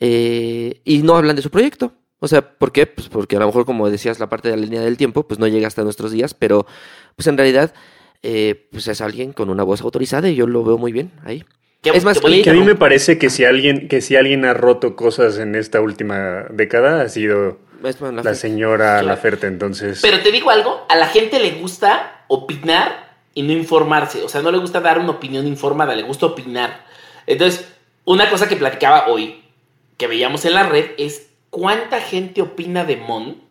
eh, y no hablan de su proyecto. O sea, ¿por qué? Pues porque a lo mejor, como decías, la parte de la línea del tiempo, pues no llega hasta nuestros días, pero pues en realidad, eh, pues es alguien con una voz autorizada y yo lo veo muy bien ahí. es más, que a mí me parece que si alguien, que si alguien ha roto cosas en esta última década ha sido la, señora Laferte, entonces. Pero te digo algo, a la gente le gusta opinar y no informarse. O sea, no le gusta dar una opinión informada, le gusta opinar. Entonces, una cosa que platicaba hoy, que veíamos en la red, es cuánta gente opina de Mon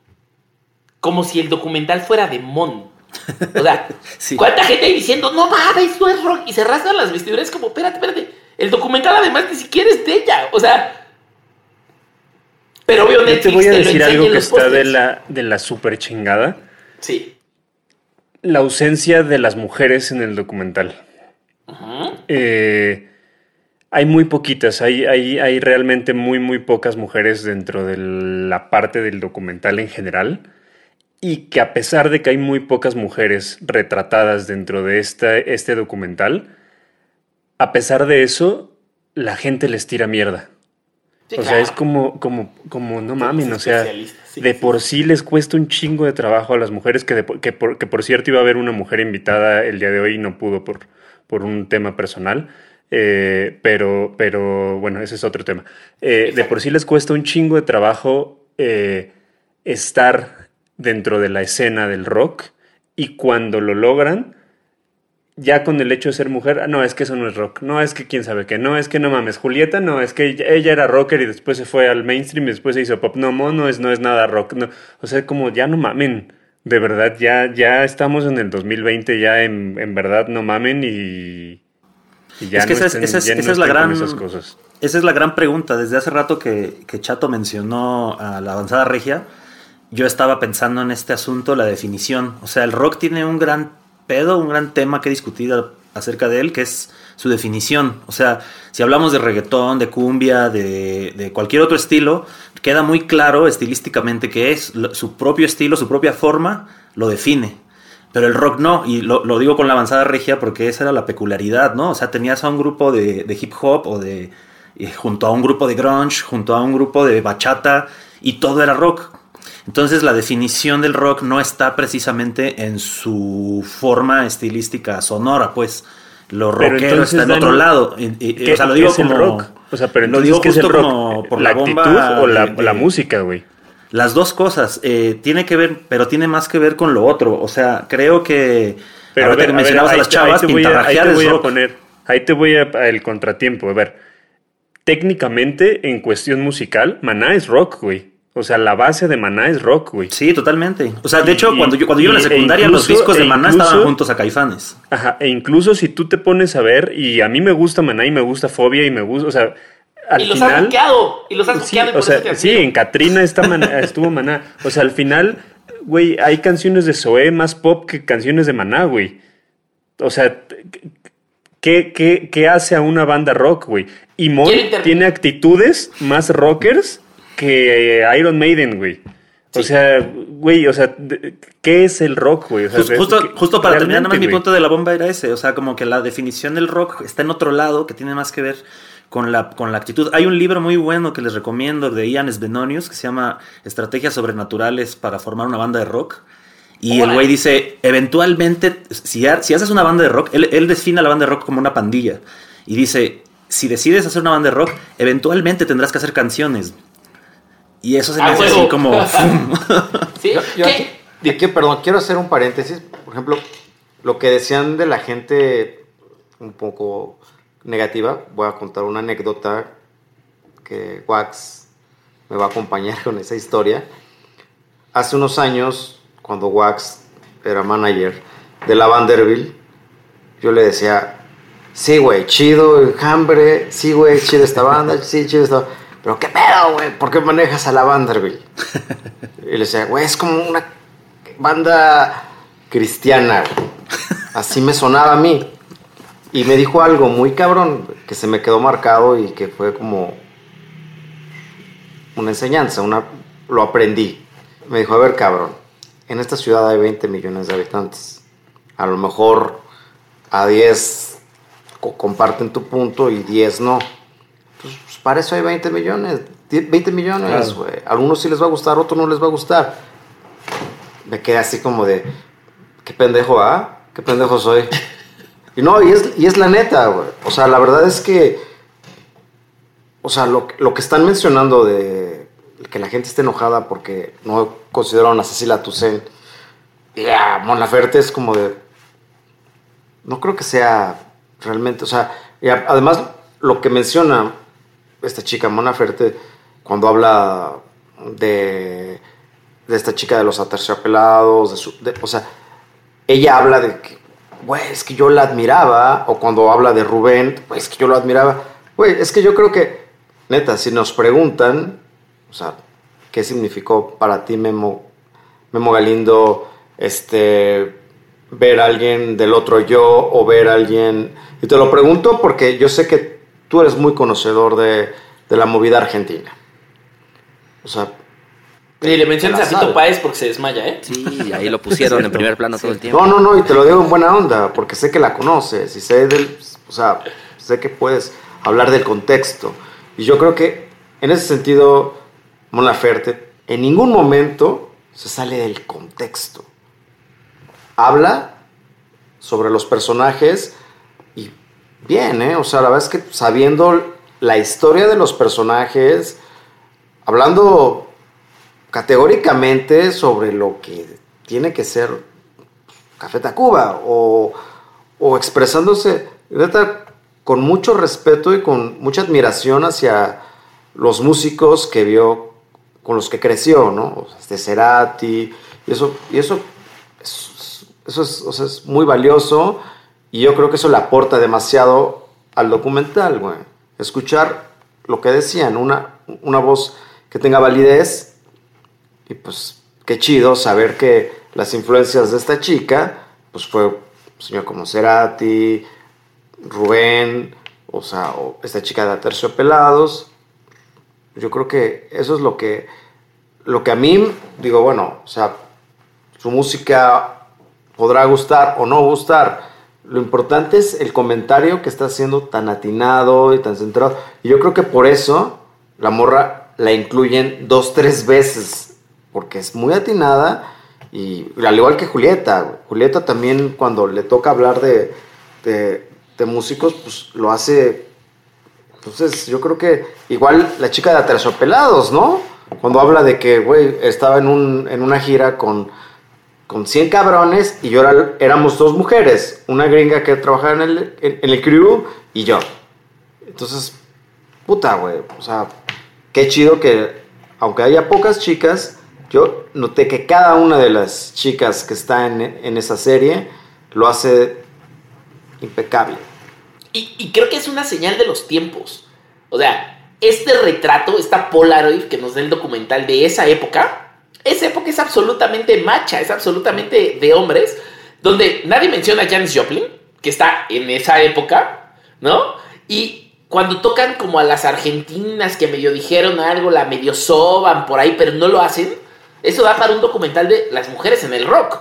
como si el documental fuera de Mon. O sea, *laughs* cuánta gente ahí diciendo, no mames, esto es rock, y se rasgan las vestiduras como, espérate, espérate. El documental además ni siquiera es de ella. O sea, pero obviamente te voy a decir algo que está de la, de la super chingada. Sí. La ausencia de las mujeres en el documental. Eh, hay muy poquitas, hay, hay, hay, realmente muy, muy pocas mujeres dentro de la parte del documental en general. Y que a pesar de que hay muy pocas mujeres retratadas dentro de este documental, a pesar de eso, la gente les tira mierda o sea, es como, como, como, no mames, o sea, de por sí les cuesta un chingo de trabajo a las mujeres, que, que, por, cierto iba a haber una mujer invitada el día de hoy y no pudo por, por un tema personal. Eh, pero, pero bueno, ese es otro tema. Eh, de por sí les cuesta un chingo de trabajo eh, estar dentro de la escena del rock y cuando lo logran, ya con el hecho de ser mujer, ah, no, es que eso no es rock, no, es que quién sabe qué, no, es que no mames, Julieta, no, es que ella, ella era rocker y después se fue al mainstream y después se hizo pop, no, no es, no es nada rock, no, o sea, como ya no mamen, de verdad, ya, ya estamos en el 2020, ya en, en verdad no mamen y, y ya Es que no esa es- estén- esa es- ya no esa es la gran- esas cosas. Esa es la gran pregunta. Desde hace rato que, que Chato mencionó a la avanzada regia, yo estaba pensando en este asunto, la definición. O sea, el rock tiene un gran un gran tema que discutir acerca de él, que es su definición. O sea, si hablamos de reggaetón, de cumbia, de, de cualquier otro estilo, queda muy claro estilísticamente que es su propio estilo, su propia forma, lo define. Pero el rock no, y lo, lo digo con la avanzada regia porque esa era la peculiaridad, ¿no? O sea, tenías a un grupo de, de hip hop o de. eh, junto a un grupo de grunge, junto a un grupo de bachata, y todo era rock. Entonces la definición del rock no está precisamente en su forma estilística sonora, pues. Lo rockero entonces, está en Dani, otro lado. Y- y- ¿Qué- o sea, lo digo como. rock? O sea, pero lo digo ¿qué es el justo rock? como por ¿La la, actitud bomba o la, de- música, güey? las dos cosas, eh, tiene que ver, pero tiene más que ver con lo otro. O sea, creo que Pero ahorita que mencionabas a, las te- ahí chavas, a- pintarrajear es a poner, ahí te voy a, a el contratiempo. A ver, técnicamente, en cuestión musical, Maná es rock, güey. O sea, la base de Maná es rock, güey. Sí, totalmente. O sea, de Y- hecho, y- cuando yo, cuando yo en la y- e secundaria, los discos de e Maná incluso- estaban juntos a Caifanes. Ajá, e incluso si tú te pones a ver, y a mí me gusta Maná y me gusta Fobia y me gusta, o sea, al y los has final... buqueado. Y los has Sí, buqueado. y o sea, sí, en Katrina está Maná- *laughs* estuvo Maná. O sea, al final, güey, hay canciones de Zoé más pop que canciones de Maná, güey. O sea, ¿qué, qué, qué hace a una banda rock, güey? Y Mon tiene actitudes más rockers que eh, Iron Maiden, güey. O sea, güey, o sea, ¿qué es el rock, güey? O sea, justo, para terminar, nada más mi punto de la bomba era ese. O sea, como que la definición del rock está en otro lado, que tiene más que ver con la, con la actitud. Hay un libro muy bueno que les recomiendo de Ian Svenonius que se llama Estrategias Sobrenaturales para formar una banda de rock. Y el güey dice, eventualmente, si, ha- si haces una banda de rock, él, él define a la banda de rock como una pandilla. Y dice, si decides hacer una banda de rock, eventualmente tendrás que hacer canciones. Y eso se me ¡A hace así como... *laughs* ¿Sí? Yo, yo ¿Qué? aquí, aquí, perdón, quiero hacer un paréntesis. Por ejemplo, lo que decían de la gente un poco negativa, voy a contar una anécdota que Wax me va a acompañar con esa historia. Hace unos años, cuando Wax era manager de la Vanderbilt, yo le decía, sí, güey, chido el hambre, sí, güey, chido esta banda, sí, chido esta Pero qué pedo, güey, ¿por qué manejas a la Vanderbilt? Y le decía, güey, es como una banda cristiana. Así me sonaba a mí. Y me dijo algo muy cabrón, que se me quedó marcado y que fue como una enseñanza, una, lo aprendí. Me dijo, a ver, cabrón, en esta ciudad hay 20 millones de habitantes. A lo mejor a 10 co- comparten tu punto y 10 no. Para eso hay 20 millones. 10 20 millones, güey. Algunos sí les va a gustar, otros no les va a gustar. Me quedé así como de, qué pendejo, ¿ah? Qué pendejo soy. *laughs* Y no, y es, y es la neta, güey. O sea, la verdad es que, o sea, lo, lo que están mencionando de que la gente esté enojada porque no consideraron a Cecilia Toussaint y a Mon Laferte es como de, no creo que sea realmente, o sea, y además lo que menciona esta chica Mon Laferte cuando habla de, de esta chica de los aterciopelados, de su, o sea, ella habla de que, güey, es que yo la admiraba, o cuando habla de Rubén, güey, es que yo lo admiraba, güey, es que yo creo que, neta, si nos preguntan, o sea, ¿qué significó para ti Memo, Memo Galindo, este, ver a alguien del otro yo o ver a alguien, y te lo pregunto porque yo sé que tú eres muy conocedor de, de la movida argentina. O sea, Y le mencionas a Fito. Páez porque se desmaya, ¿eh? Sí, ahí lo pusieron en primer plano todo el tiempo. No, no, no, y te lo digo en buena onda, porque sé que la conoces y sé del, o sea, sé que puedes hablar del contexto. Y yo creo que en ese sentido, Mon Laferte en ningún momento se sale del contexto. Habla sobre los personajes bien, ¿eh? O sea, la verdad es que sabiendo la historia de los personajes, hablando categóricamente sobre lo que tiene que ser Café Tacuba o, o expresándose con mucho respeto y con mucha admiración hacia los músicos que vio, con los que creció, ¿no? Este Cerati, y eso, y eso, eso es, o sea, es muy valioso y yo creo que eso le aporta demasiado al documental, güey. Escuchar lo que decían, una, una voz que tenga validez y pues qué chido saber que las influencias de esta chica, pues fue señor como Cerati, Rubén, o sea, o esta chica de Aterciopelados. Yo creo que eso es lo que, lo que a mí, digo, bueno, o sea, su música podrá gustar o no gustar. Lo importante es el comentario que está haciendo tan atinado y tan centrado. Y yo creo que por eso la morra la incluyen dos, tres veces. Porque es muy atinada. Y al igual que Julieta. Julieta también cuando le toca hablar de, de, músicos, pues lo hace. Entonces, yo creo que igual la chica de Aterciopelados, ¿no? Cuando habla de que, güey, estaba en, un, en una gira con, con 100 cabrones y yo era, éramos dos mujeres, una gringa que trabajaba en el, en, el crew y yo. Entonces, puta, güey, o sea, qué chido que, aunque haya pocas chicas, yo noté que cada una de las chicas que está en, en esa serie lo hace impecable. Y, y creo que es una señal de los tiempos. O sea, este retrato, esta Polaroid que nos da el documental de esa época, esa época es absolutamente macha, es absolutamente de hombres, donde nadie menciona a Janis Joplin, que está en esa época, ¿no? Y cuando tocan como a las argentinas que medio dijeron algo, la medio soban por ahí, pero no lo hacen, eso da para un documental de las mujeres en el rock,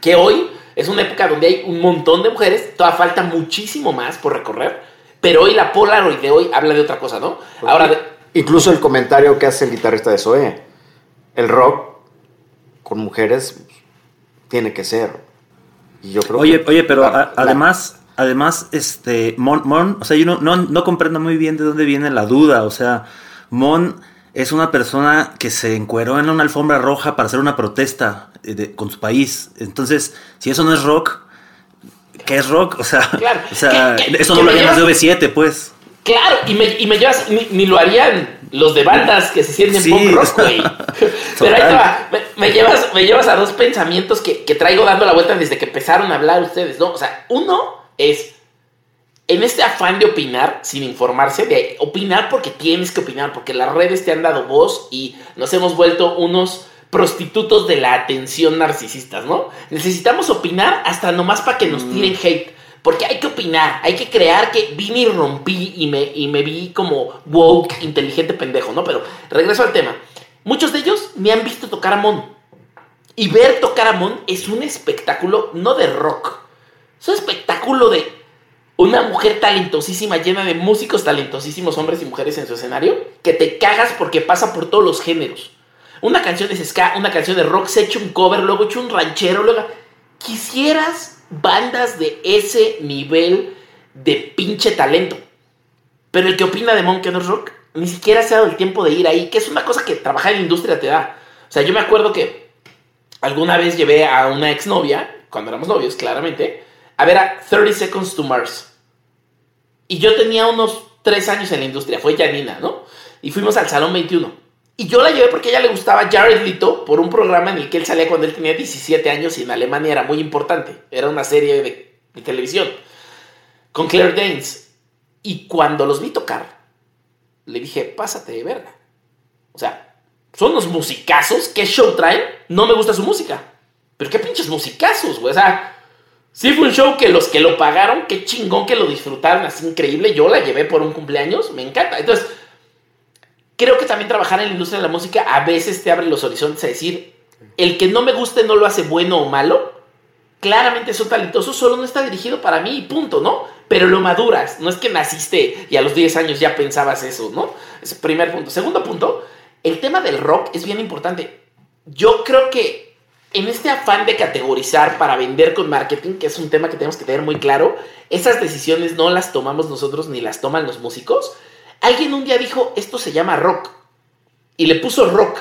que hoy es una época donde hay un montón de mujeres, todavía falta muchísimo más por recorrer, pero hoy la Polaroid de hoy habla de otra cosa, ¿no? Ahora, de- Incluso el comentario que hace el guitarrista de Zoé. El rock con mujeres tiene que ser. Y yo creo Oye, que- oye, pero la- a- la- además, además, este, Mon, Mon, o sea, yo no, no, no comprendo muy bien de dónde viene la duda, o sea, Mon es una persona que se encueró en una alfombra roja para hacer una protesta eh, de- con su país, entonces, si eso no es rock, ¿qué es rock? O sea, Claro, o sea que- que- eso que no lo harían de llevas- OV7, pues. Claro, y me, y me llevas, ni, ni lo harían los de bandas que se sienten Sí, pop rock, güey. *laughs* Pero ahí te va, me, me llevas, me llevas a dos pensamientos que, que traigo dando la vuelta desde que empezaron a hablar ustedes, ¿no? O sea, uno es, en este afán de opinar sin informarse, de opinar porque tienes que opinar, porque las redes te han dado voz y nos hemos vuelto unos prostitutos de la atención narcisistas, ¿no? Necesitamos opinar hasta nomás para que nos tiren hate. Porque hay que opinar, hay que crear que vine y rompí y me, y me vi como woke, inteligente pendejo, ¿no? Pero regreso al tema. Muchos de ellos me han visto tocar a Mon. Y ver tocar a Mon es un espectáculo no de rock. Es un espectáculo de una mujer talentosísima, llena de músicos talentosísimos, hombres y mujeres en su escenario, que te cagas porque pasa por todos los géneros. Una canción es ska, una canción de rock, se echa un cover, luego echa un ranchero, luego... Quisieras bandas de ese nivel de pinche talento. Pero el que opina de Monkey no es Rock ni siquiera se ha dado el tiempo de ir ahí, que es una cosa que trabajar en la industria te da. O sea, yo me acuerdo que alguna vez llevé a una exnovia, cuando éramos novios, claramente, a ver a 30 Seconds to Mars. Y yo tenía unos tres años en la industria, fue Janina, ¿no? Y fuimos al Salón 21. Y yo la llevé porque a ella le gustaba Jared Leto por un programa en el que él salía cuando él tenía 17 años y en Alemania era muy importante. Era una serie de, de televisión con Claire Danes. Y cuando los vi tocar, le dije, pásate de verga. O sea, son unos musicazos. ¿Qué show traen? No me gusta su música. Pero qué pinches musicazos, güey. O sea, sí fue un show que los que lo pagaron, qué chingón que lo disfrutaron, así increíble. Yo la llevé por un cumpleaños, me encanta. Entonces, creo que también trabajar en la industria de la música a veces te abre los horizontes a decir, el que no me guste no lo hace bueno o malo. Claramente son talentosos, solo no está dirigido para mí y punto, ¿no? Pero lo maduras, no es que naciste y a los 10 años ya pensabas eso, ¿no? Es el primer punto. Segundo punto, el tema del rock es bien importante. Yo creo que en este afán de categorizar para vender con marketing, que es un tema que tenemos que tener muy claro, esas decisiones no las tomamos nosotros ni las toman los músicos. Alguien un día dijo, esto se llama rock. Y le puso rock.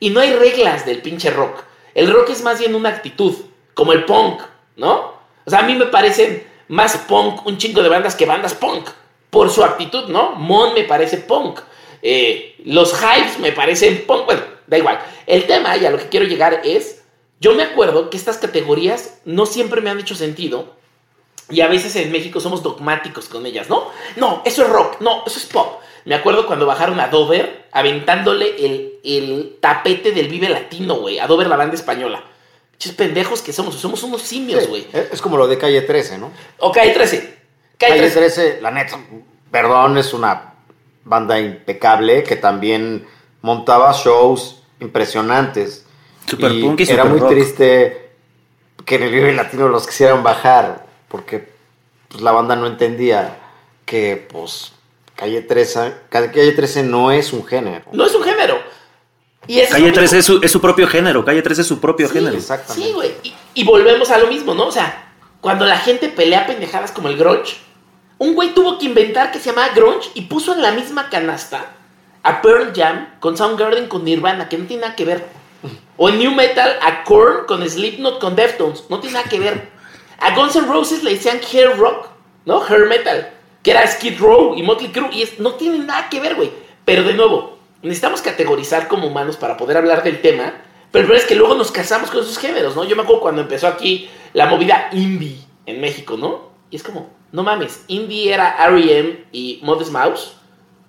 Y no hay reglas del pinche rock. El rock es más bien una actitud, como el punk, ¿no? O sea, a mí me parecen más punk un chingo de bandas que bandas punk, por su actitud, ¿no? Mon me parece punk. Eh, los Hypes me parecen punk. Bueno, da igual. El tema, y a lo que quiero llegar es yo me acuerdo que estas categorías no siempre me han hecho sentido y a veces en México somos dogmáticos con ellas, ¿no? No, eso es rock, no, eso es pop. Me acuerdo cuando bajaron a Dover aventándole el, el tapete del Vive Latino, güey, a Dover la banda española. Chis pendejos que somos, somos unos simios, güey. es como lo de Calle 13, ¿no? O Calle 13. Calle, 13. 13, la neta, perdón, es una banda impecable que también montaba shows impresionantes Super y punk y Era super muy rock. triste que en el Vive Latino los quisieran bajar, porque pues, la banda no entendía que, pues, Calle 13, Calle 13 no es un género. No es un género. Y es Calle lo 13 mismo. es su, es su propio género. Calle 13 es su propio Sí, género. Exactamente. Sí, güey. Y, y volvemos a lo mismo, ¿no? O sea, cuando la gente pelea pendejadas como el grunge, un güey tuvo que inventar que se llamaba grunge y puso en la misma canasta a Pearl Jam con Soundgarden con Nirvana, que no tiene nada que ver. O en New Metal a Korn con Slipknot con Deftones, no tiene nada que ver. A Guns N' Roses le decían hair rock, ¿no? Hair metal, que era Skid Row y Motley Crue y es, no tiene nada que ver, güey. Pero de nuevo, necesitamos categorizar como humanos para poder hablar del tema, pero el problema es que luego nos casamos con esos géneros, ¿no? Yo me acuerdo cuando empezó aquí la movida indie en México, ¿no? Y es como, no mames, indie era R.E.M. y Modest Mouse,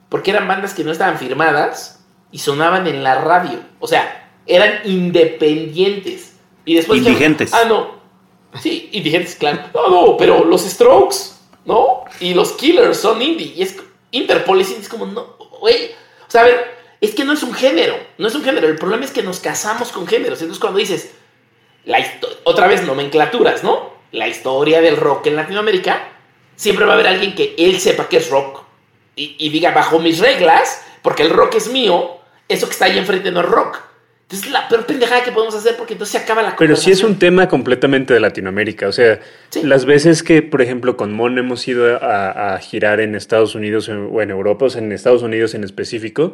porque eran bandas que no estaban firmadas y sonaban en la radio. O sea, eran independientes. Y después dijeron, Indigentes. ah, no. Sí, claro. No, no, pero los Strokes, ¿no? Y los Killers son indie. Y es Interpol es indie, es como, no, güey. O sea, a ver, es que no es un género. No es un género. El problema es que nos casamos con géneros. Entonces, cuando dices, la otra vez nomenclaturas, ¿no? La historia del rock en Latinoamérica, siempre va a haber alguien que él sepa que es rock y, y diga bajo mis reglas, porque el rock es mío, eso que está ahí enfrente no es rock. Entonces es la peor pendejada que podemos hacer porque entonces se acaba la Pero sí es un tema completamente de Latinoamérica. O sea, Sí. las veces que, por ejemplo, con Mon hemos ido a, a girar en Estados Unidos o en Europa, o sea, en Estados Unidos en específico,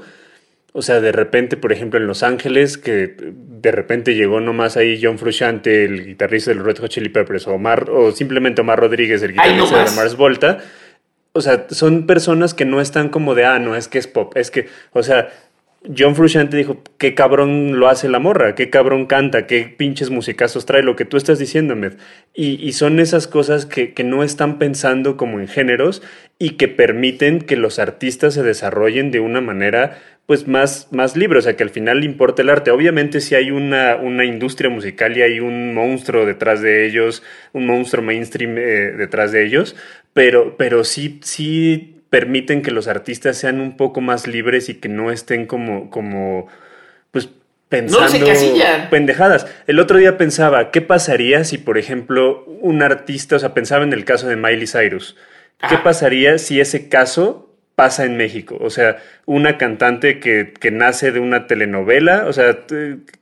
o sea, de repente, por ejemplo, en Los Ángeles, que de repente llegó nomás ahí John Frusciante, el guitarrista del Red Hot Chili Peppers, o, Omar, o simplemente Omar Rodríguez, el Ay, no guitarrista de. Mars Volta. O sea, son personas que no están como de, ah, no, es que es pop, es que, o sea, John Frusciante dijo, qué cabrón lo hace la morra, qué cabrón canta, qué pinches musicazos trae, lo que tú estás diciendo, Med. Y, y son esas cosas que, que no están pensando como en géneros y que permiten que los artistas se desarrollen de una manera pues más, más libre, o sea que al final le importa el arte. Obviamente si hay una, una industria musical y hay un monstruo detrás de ellos, un monstruo mainstream eh, detrás de ellos, pero, pero sí, sí permiten que los artistas sean un poco más libres y que no estén como, como pues pensando encasillan. pendejadas. El otro día pensaba, ¿qué pasaría si, por ejemplo, un artista, o sea, pensaba en el caso de Miley Cyrus, ¿qué Ajá. pasaría si ese caso pasa en México? O sea, una cantante que, que nace de una telenovela, o sea,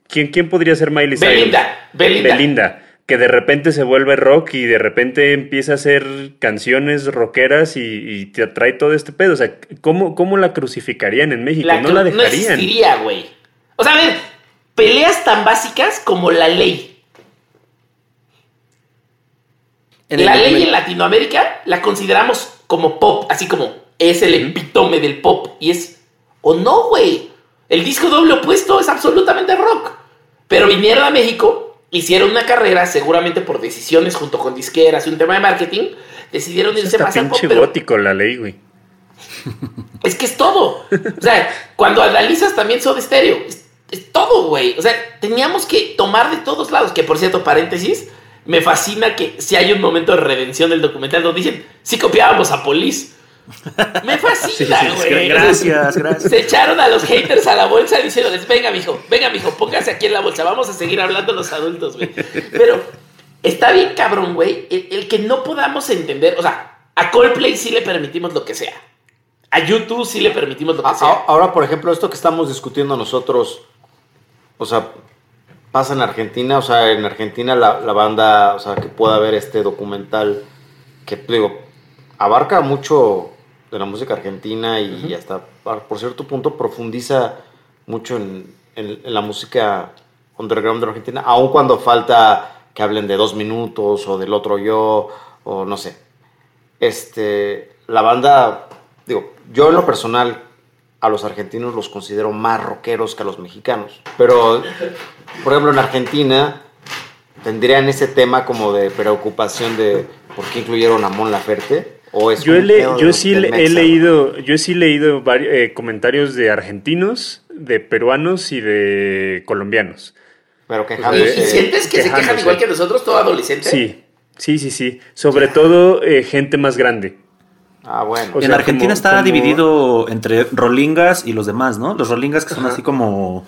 ¿quién, quién podría ser Miley Cyrus? Belinda, Belinda. Belinda, que de repente se vuelve rock y de repente empieza a hacer canciones rockeras y, y te atrae todo este pedo. O sea, ¿cómo, cómo la crucificarían en México? La no la No dejarían. existiría, güey. O sea, a ver, peleas tan básicas como la ley. En la ley en Latinoamérica la consideramos como pop, así como es el epítome del pop. Y es, o no, güey. El disco doble opuesto es absolutamente rock. Pero vinieron a México, hicieron una carrera, seguramente por decisiones junto con disqueras y un tema de marketing, decidieron irse Está más pop. pinche Pero gótico la ley, güey. *laughs* es que es todo. O sea, cuando analizas también Soda Stereo, es, es todo, güey. O sea, teníamos que tomar de todos lados. Que por cierto, paréntesis, me fascina que si hay un momento de redención del documental donde dicen, sí copiábamos a Police. Me fascina, Sí, sí, sí, güey. Gracias, gracias. Se echaron a los haters a la bolsa diciéndoles, venga, mijo, venga, mijo, póngase aquí en la bolsa, vamos a seguir hablando los adultos, güey. Pero está bien cabrón, güey, el, el que no podamos entender, o sea, a Coldplay sí le permitimos lo que sea. A YouTube sí le permitimos lo que A- sea. Ahora, por ejemplo, esto que estamos discutiendo nosotros, o sea, pasa en Argentina, o sea, en Argentina la, la banda, o sea, que pueda ver este documental que, digo, abarca mucho de la música argentina y hasta, por cierto punto, profundiza mucho en, en- en la música underground de Argentina, aun cuando falta que hablen de dos minutos o del otro yo, o no sé. Este, la banda, digo, yo en lo personal a los argentinos los considero más rockeros que a los mexicanos. Pero, por ejemplo, en Argentina tendrían ese tema como de preocupación de por qué incluyeron a Mon Laferte. O es Yo, le- sí le- he leído, yo sí he leído vari- eh, comentarios de argentinos, de peruanos y de colombianos. Pero ¿Y, quejándose. y sientes que se quejan igual que nosotros, todo adolescente? Sí, sí, sí, sí. Sobre todo eh, gente más grande. Ah, bueno. O en Argentina como- está como- dividido entre rolingas y los demás, ¿no? Los rolingas que son Ajá. así como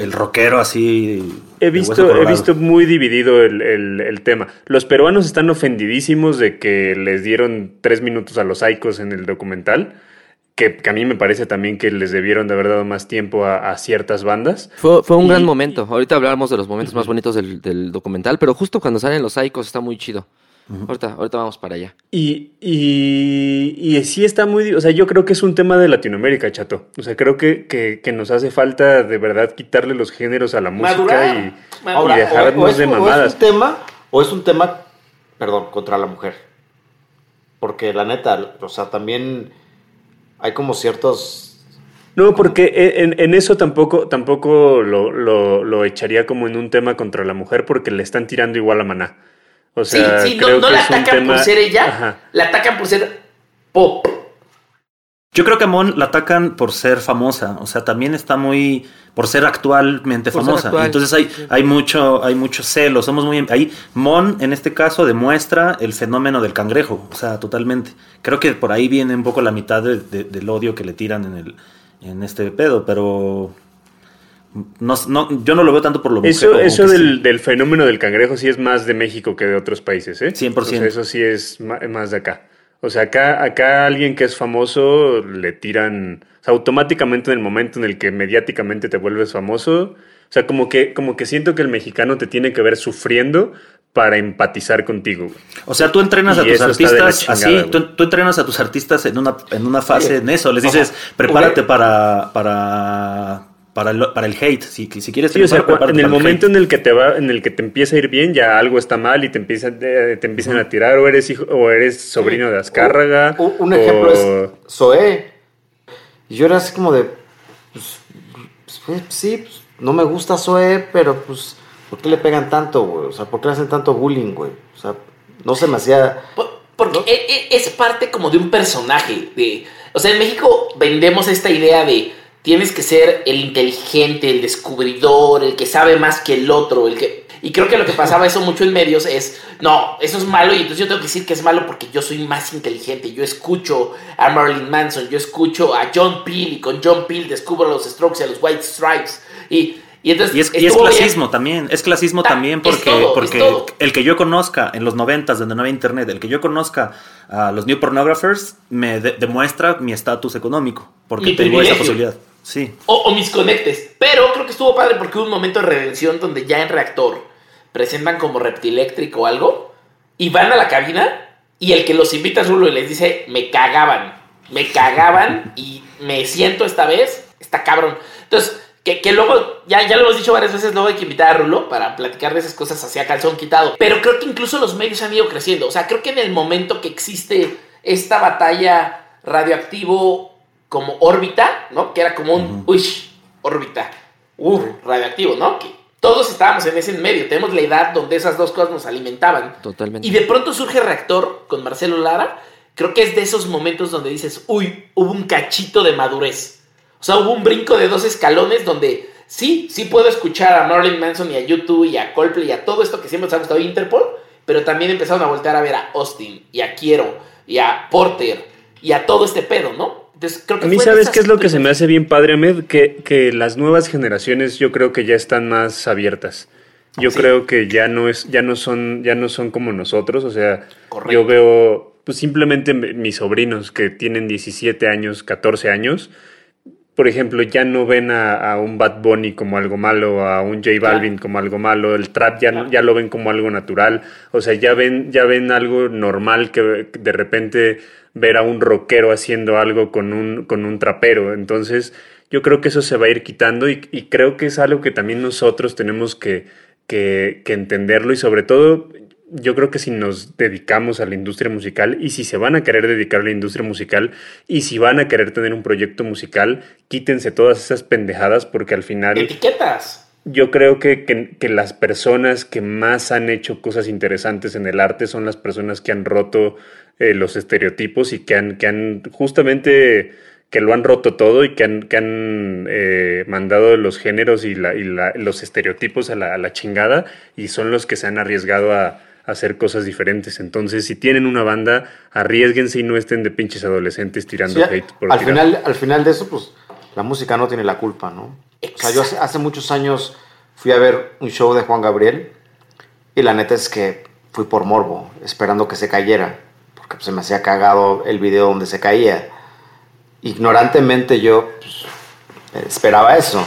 el rockero así. He visto, he visto muy dividido el, el- el tema. Los peruanos están ofendidísimos de que les dieron tres minutos a los Aicos en el documental, que, que a mí me parece también que les debieron de haber dado más tiempo a, a ciertas bandas. Fue, fue un Y- gran momento. Ahorita hablamos de los momentos más bonitos del, del documental, pero justo cuando salen los Icos está muy chido. Ahorita, ahorita vamos para allá. Y, y, y sí está muy... O sea, yo creo que es un tema de Latinoamérica, chato. O sea, creo que, que, que nos hace falta de verdad quitarle los géneros a la música y. Ahora, y dejarnos o, o es, de o es mamadas. un tema, o es un tema, perdón, contra la mujer. Porque la neta, o sea, también hay como ciertos... No, porque en, en eso tampoco, tampoco lo, lo, lo echaría como en un tema contra la mujer porque le están tirando igual a Maná. O Sí, sea, sí, no, creo no que la es un atacan tema- por ser ella, Ajá. la atacan por ser pop. Yo creo que a Mon la atacan por ser famosa, o sea, también está muy por ser actualmente Por ser famosa. actual, Entonces hay, hay mucho, hay mucho celo, somos muy ahí. Mon en este caso demuestra el fenómeno del cangrejo, o sea, totalmente. Creo que por ahí viene un poco la mitad de- de- del odio que le tiran en el, en este pedo, pero no, no- yo no lo veo tanto por lo mujer, Eso, eso del, sí. del fenómeno del cangrejo sí es más de México que de otros países, ¿eh? 100%. O sea, eso sí es más de acá. O sea, acá, acá alguien que es famoso le tiran, o sea, automáticamente en el momento en el que mediáticamente te vuelves famoso, o sea, como que, como que siento que el mexicano te tiene que ver sufriendo para empatizar contigo. güey. O sea, tú entrenas a tus artistas chingada, así, tú, tú entrenas a tus artistas en una, en una fase en eso, les dices, prepárate para, para, para, el, para el hate, si, si quieres Sí, o sea, en el momento hate. en el que te va, en el que te empieza a ir bien, ya algo está mal y te empiezan, eh, te empiezan a tirar, o eres hijo, o eres sobrino de Azcárraga. Un, un ejemplo o- es Zoé. Y yo era así como de, pues, pues, pues, sí, pues, no me gusta Zoé, pero pues, ¿por qué le pegan tanto, güey? O sea, ¿por qué le hacen tanto bullying, güey? O sea, no se me hacía... Por- Porque e- e- es parte como de un personaje. De, o sea, en México vendemos esta idea de tienes que ser el inteligente, el descubridor, el que sabe más que el otro, el que... Y creo que lo que pasaba eso mucho en medios es, no, eso es malo y entonces yo tengo que decir que es malo porque yo soy más inteligente. Yo escucho a Marilyn Manson, yo escucho a John Peel y con John Peel descubro a los Strokes y a los White Stripes. Y, y entonces... Y es, y es estuvo bien. clasismo también, es clasismo Ta- también porque, todo, porque el que yo conozca en los noventas donde no había internet, el que yo conozca a los new pornographers me de- demuestra mi estatus económico, porque Mi tengo esa posibilidad. Sí. O, mis conectes. Pero creo que estuvo padre porque hubo un momento de redención donde ya en reactor presentan como reptiléctrico o algo y van a la cabina y el que los invita a Rulo y les dice, me cagaban, me cagaban y me siento esta vez, está cabrón. Entonces, que, que luego, ya, ya lo hemos dicho varias veces, luego hay que invitar a Rulo para platicar de esas cosas hacia calzón quitado. Pero creo que incluso los medios han ido creciendo. O sea, creo que en el momento que existe esta batalla radioactivo como órbita, ¿no? Que era como un, uy, órbita, uh, radioactivo, ¿no? Que todos estábamos en ese medio, tenemos la edad donde esas dos cosas nos alimentaban. Totalmente. Y de pronto surge Reactor con Marcelo Lara. Creo que es de esos momentos donde dices, uy, hubo un cachito de madurez. O sea, hubo un brinco de dos escalones donde sí, sí puedo escuchar a Marilyn Manson y a YouTube y a Coldplay y a todo esto que siempre nos ha gustado Interpol, pero también empezaron a voltear a ver a Austin y a Quiero y a Porter y a todo este pedo, ¿no? Entonces, creo que A mí, ¿sabes qué es lo que se me hace bien padre, Ahmed? Que, que las nuevas generaciones yo creo que ya están más abiertas. Yo Sí. creo que ya no es, ya no son, ya no son como nosotros. O sea, Correcto. yo veo, pues simplemente mis sobrinos que tienen 17 años, 14 años, por ejemplo, ya no ven a, un Bad Bunny como algo malo, a un J Balvin como algo malo, el trap ya, ya lo ven como algo natural, o sea, ya ven, ya ven algo normal que de repente ver a un rockero haciendo algo con un, con un trapero. Entonces, yo creo que eso se va a ir quitando y, creo que es algo que también nosotros tenemos que, que, que entenderlo y sobre todo yo creo que si nos dedicamos a la industria musical y si se van a querer dedicar a la industria musical y si van a querer tener un proyecto musical, quítense todas esas pendejadas porque al final... Etiquetas. Yo creo que, que, las personas que más han hecho cosas interesantes en el arte son las personas que han roto eh, los estereotipos y que han, que han justamente que lo han roto todo y que han, que han eh, mandado los géneros y, la, y la, los estereotipos a la, a la, chingada y son los que se han arriesgado a, hacer cosas diferentes. Entonces, si tienen una banda, arriesguense y no estén de pinches adolescentes tirando hate por al final Al final de eso, pues la música no tiene la culpa, ¿no? O sea, yo hace, muchos años fui a ver un show de Juan Gabriel y la neta es que fui por morbo, esperando que se cayera, porque pues, se me hacía cagado el video donde se caía. Ignorantemente yo pues, esperaba eso.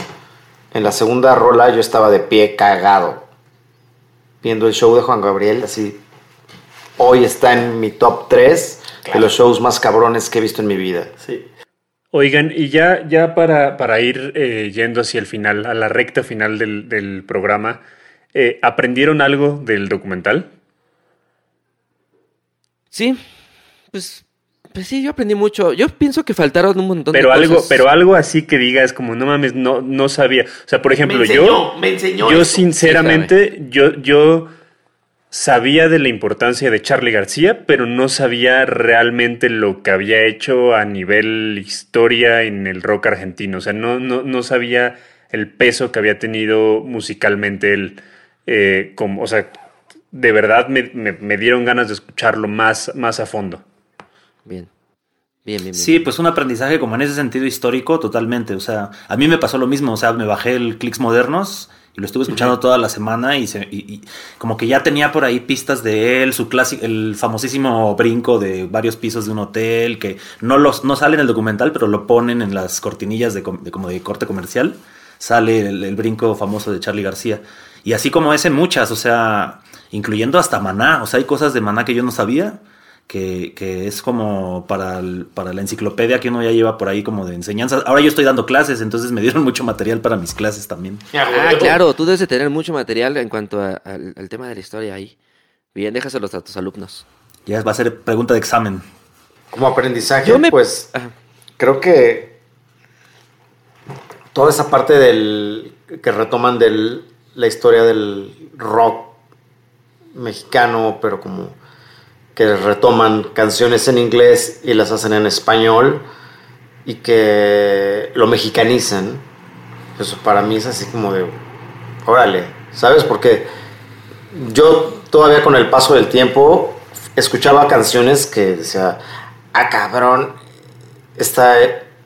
En la segunda rola yo estaba de pie cagado viendo el show de Juan Gabriel, así hoy está en mi top 3 de los shows más cabrones que he visto en mi vida. Sí. Oigan, y ya, ya para, para ir eh, yendo hacia el final, a la recta final del, programa, eh, ¿aprendieron algo del documental? Sí, pues, pues sí, yo aprendí mucho. Yo pienso que faltaron un montón pero de algo, cosas. Pero algo así que digas, como no mames, no, no sabía. O sea, por ejemplo, me yo. Me enseñó. Yo, sinceramente, yo, yo sabía de la importancia de Charlie García, pero no sabía realmente lo que había hecho a nivel historia en el rock argentino. O sea, no, no, no sabía el peso que había tenido musicalmente él. Eh, como, o sea, de verdad me, me, dieron ganas de escucharlo más, más a fondo. Bien. Bien, bien, bien. Sí, pues un aprendizaje como en ese sentido histórico totalmente. O sea, a mí me pasó lo mismo. O sea, me bajé el Clicks Modernos y lo estuve escuchando toda la semana y, se, como que ya tenía por ahí pistas de él, su clásico, el famosísimo brinco de varios pisos de un hotel, que no, los, no sale en el documental, pero lo ponen en las cortinillas de, como de corte comercial. Sale el, brinco famoso de Charlie García. Y así como ese, muchas, o sea, incluyendo hasta Maná. O sea, hay cosas de Maná que yo no sabía que, es como para, para la enciclopedia que uno ya lleva por ahí como de enseñanza. Ahora yo estoy dando clases, entonces me dieron *laughs* mucho material para mis clases también. Ah, claro, tú debes de tener mucho material en cuanto al, tema de la historia ahí. Bien, déjaselos a tus alumnos. Ya va a ser pregunta de examen. Como aprendizaje, pues creo que toda esa parte del que retoman de la historia del rock mexicano, pero como que retoman canciones en inglés y las hacen en español y que lo mexicanizan. Eso para mí es así como de, órale, ¿sabes? Porque yo todavía con el paso del tiempo escuchaba canciones que decía, ah, cabrón, está,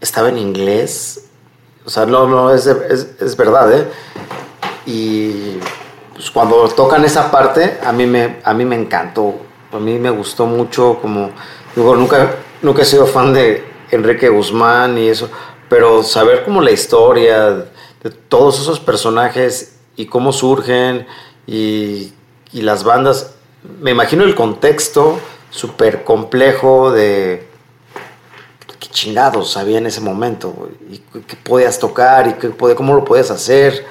estaba en inglés. O sea, no, no, es, es, verdad, ¿eh? Y pues, cuando tocan esa parte, a mí me, a mí me encantó a mí me gustó mucho como, digo, nunca, nunca he sido fan de Enrique Guzmán y eso, pero saber como la historia de todos esos personajes y cómo surgen y, y las bandas, me imagino el contexto súper complejo de qué chingados había en ese momento y qué podías tocar y qué, cómo lo puedes hacer.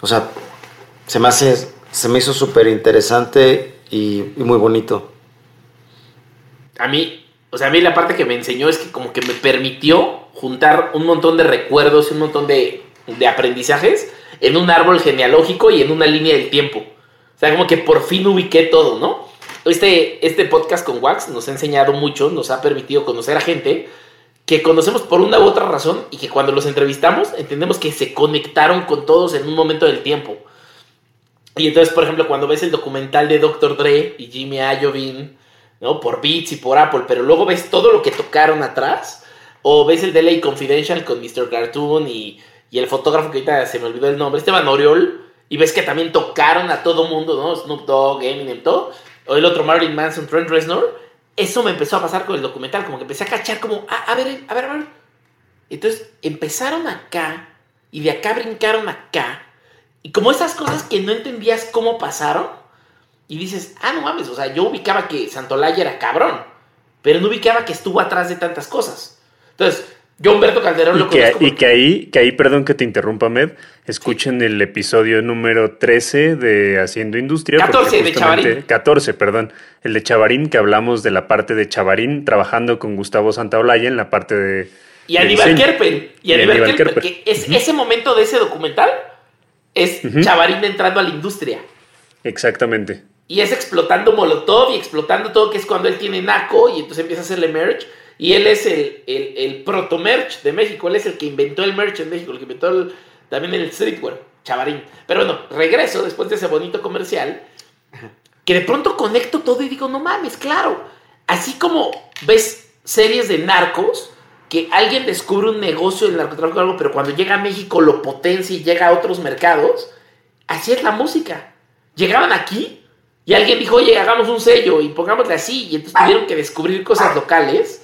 O sea, se me hace, se me hizo súper interesante y, muy bonito. A mí, o sea, a mí la parte que me enseñó es que como que me permitió juntar un montón de recuerdos y un montón de, de aprendizajes en un árbol genealógico y en una línea del tiempo. O sea, como que por fin ubiqué todo, ¿no? Este, este podcast con Wax nos ha enseñado mucho, nos ha permitido conocer a gente que conocemos por una u otra razón y que cuando los entrevistamos entendemos que se conectaron con todos en un momento del tiempo. Y entonces, por ejemplo, cuando ves el documental de Dr. Dre y Jimmy Iovine, ¿no? Por Beats y por Apple, pero luego ves todo lo que tocaron atrás, o ves el de LA Confidential con Mr. Cartoon y, y, el fotógrafo que ahorita se me olvidó el nombre, Esteban Oriol, y ves que también tocaron a todo mundo, ¿no? Snoop Dogg, Eminem, todo, o el otro Marilyn Manson, Trent Reznor, eso me empezó a pasar con el documental, como que empecé a cachar como, ah, a ver, a ver, a ver, Entonces empezaron acá y de acá brincaron acá. Y como esas cosas que no entendías cómo pasaron, y dices, ah, no mames, o sea, yo ubicaba que Santolaya era cabrón, pero no ubicaba que estuvo atrás de tantas cosas. Entonces, yo Humberto Calderón Y lo que, y que ahí, que ahí, perdón que te interrumpa, Med, escuchen el episodio número 13 de Haciendo Industria. porque 14 de Chavarín. 14, perdón. El de Chavarín, que hablamos de la parte de Chavarín, trabajando con Gustavo Santaolalla en la parte de... Y Aníbal. Kerpen. Y, Y Aníbal Kerpen. que es, ese momento de ese documental es. Chavarín entrando a la industria. Exactamente. Y es explotando Molotov y explotando todo, que es cuando él tiene Naco y entonces empieza a hacerle merch. Y él es el, el, el proto-merch de México. Él es el que inventó el merch en México, el que inventó el- también el streetwear, Chavarín. Pero bueno, regreso después de ese bonito comercial. Que de pronto conecto todo y digo, no mames, claro. Así como ves series de narcos, que alguien descubre un negocio del narcotráfico o algo, pero cuando llega a México lo potencia y llega a otros mercados, así es la música. Llegaban aquí y alguien dijo, oye, hagamos un sello y pongámosle así. Y entonces tuvieron que descubrir cosas locales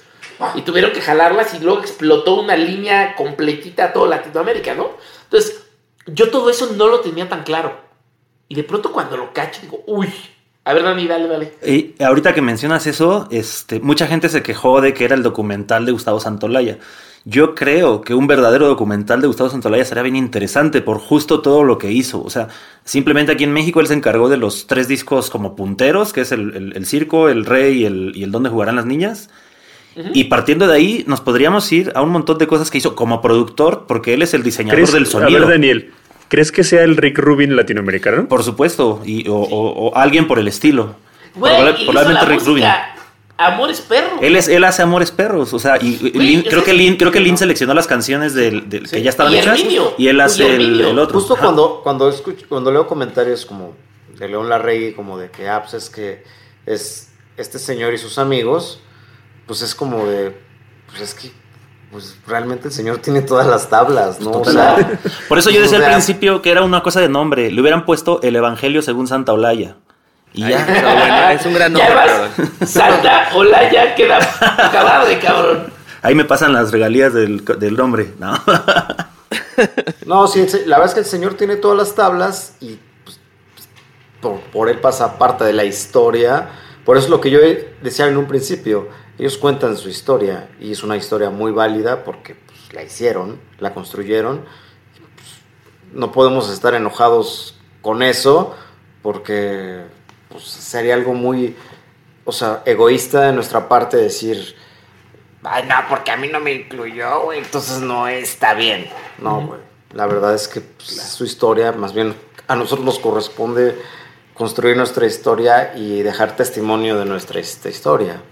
y tuvieron que jalarlas y luego explotó una línea completita a toda Latinoamérica, ¿no? Entonces, yo todo eso no lo tenía tan claro. Y de pronto cuando lo cacho, digo, uy, a ver, Dani, dale, dale. Y ahorita que mencionas eso, este, mucha gente se quejó de que era el documental de Gustavo Santolaya. Yo creo que un verdadero documental de Gustavo Santolaya sería bien interesante por justo todo lo que hizo. O sea, simplemente aquí en México él se encargó de los tres discos como punteros, que es el, el- el circo, el rey y el, y el donde jugarán las niñas. Y partiendo de ahí, nos podríamos ir a un montón de cosas que hizo como productor, porque él es el diseñador ¿Crees, del a sonido. ver, Daniel, ¿crees que sea el Rick Rubin latinoamericano? Por supuesto, y, o, o- o alguien por el estilo. Güey, Probable- probablemente Rick Rubin. Amores Perros. Él, es, él hace Amores Perros, o sea, y, Lin- creo, que Lin, creo que Lin seleccionó las canciones del, del- que ya estaban Y hechas y él Y hace el, otro. Justo Ajá. cuando, cuando, escucho, cuando leo comentarios como de León Larregui, como de que, ah, pues es que es este señor y sus amigos, pues es como de, pues es que, pues realmente el señor tiene todas las tablas, ¿no? O sea, Por eso yo decía o al principio que era una cosa de nombre. Le hubieran puesto el Evangelio según Santa Olaya. Y Ahí ya. bueno, es un gran nombre, vas, cabrón. salta, hola, ya queda acabado de cabrón. Ahí me pasan las regalías del, del nombre. No. *laughs* No, sí, la verdad es que el señor tiene todas las tablas y pues, por, por él pasa parte de la historia. Por eso es lo que yo decía en un principio. Ellos cuentan su historia y es una historia muy válida porque pues, la hicieron, la construyeron. Pues, no podemos estar enojados con eso porque pues, sería algo muy, o sea, egoísta de nuestra parte decir, ay, no, porque a mí no me incluyó, güey, entonces no está bien. No, güey. La verdad es que pues, es su historia, más bien a nosotros nos corresponde construir nuestra historia y dejar testimonio de nuestra esta historia.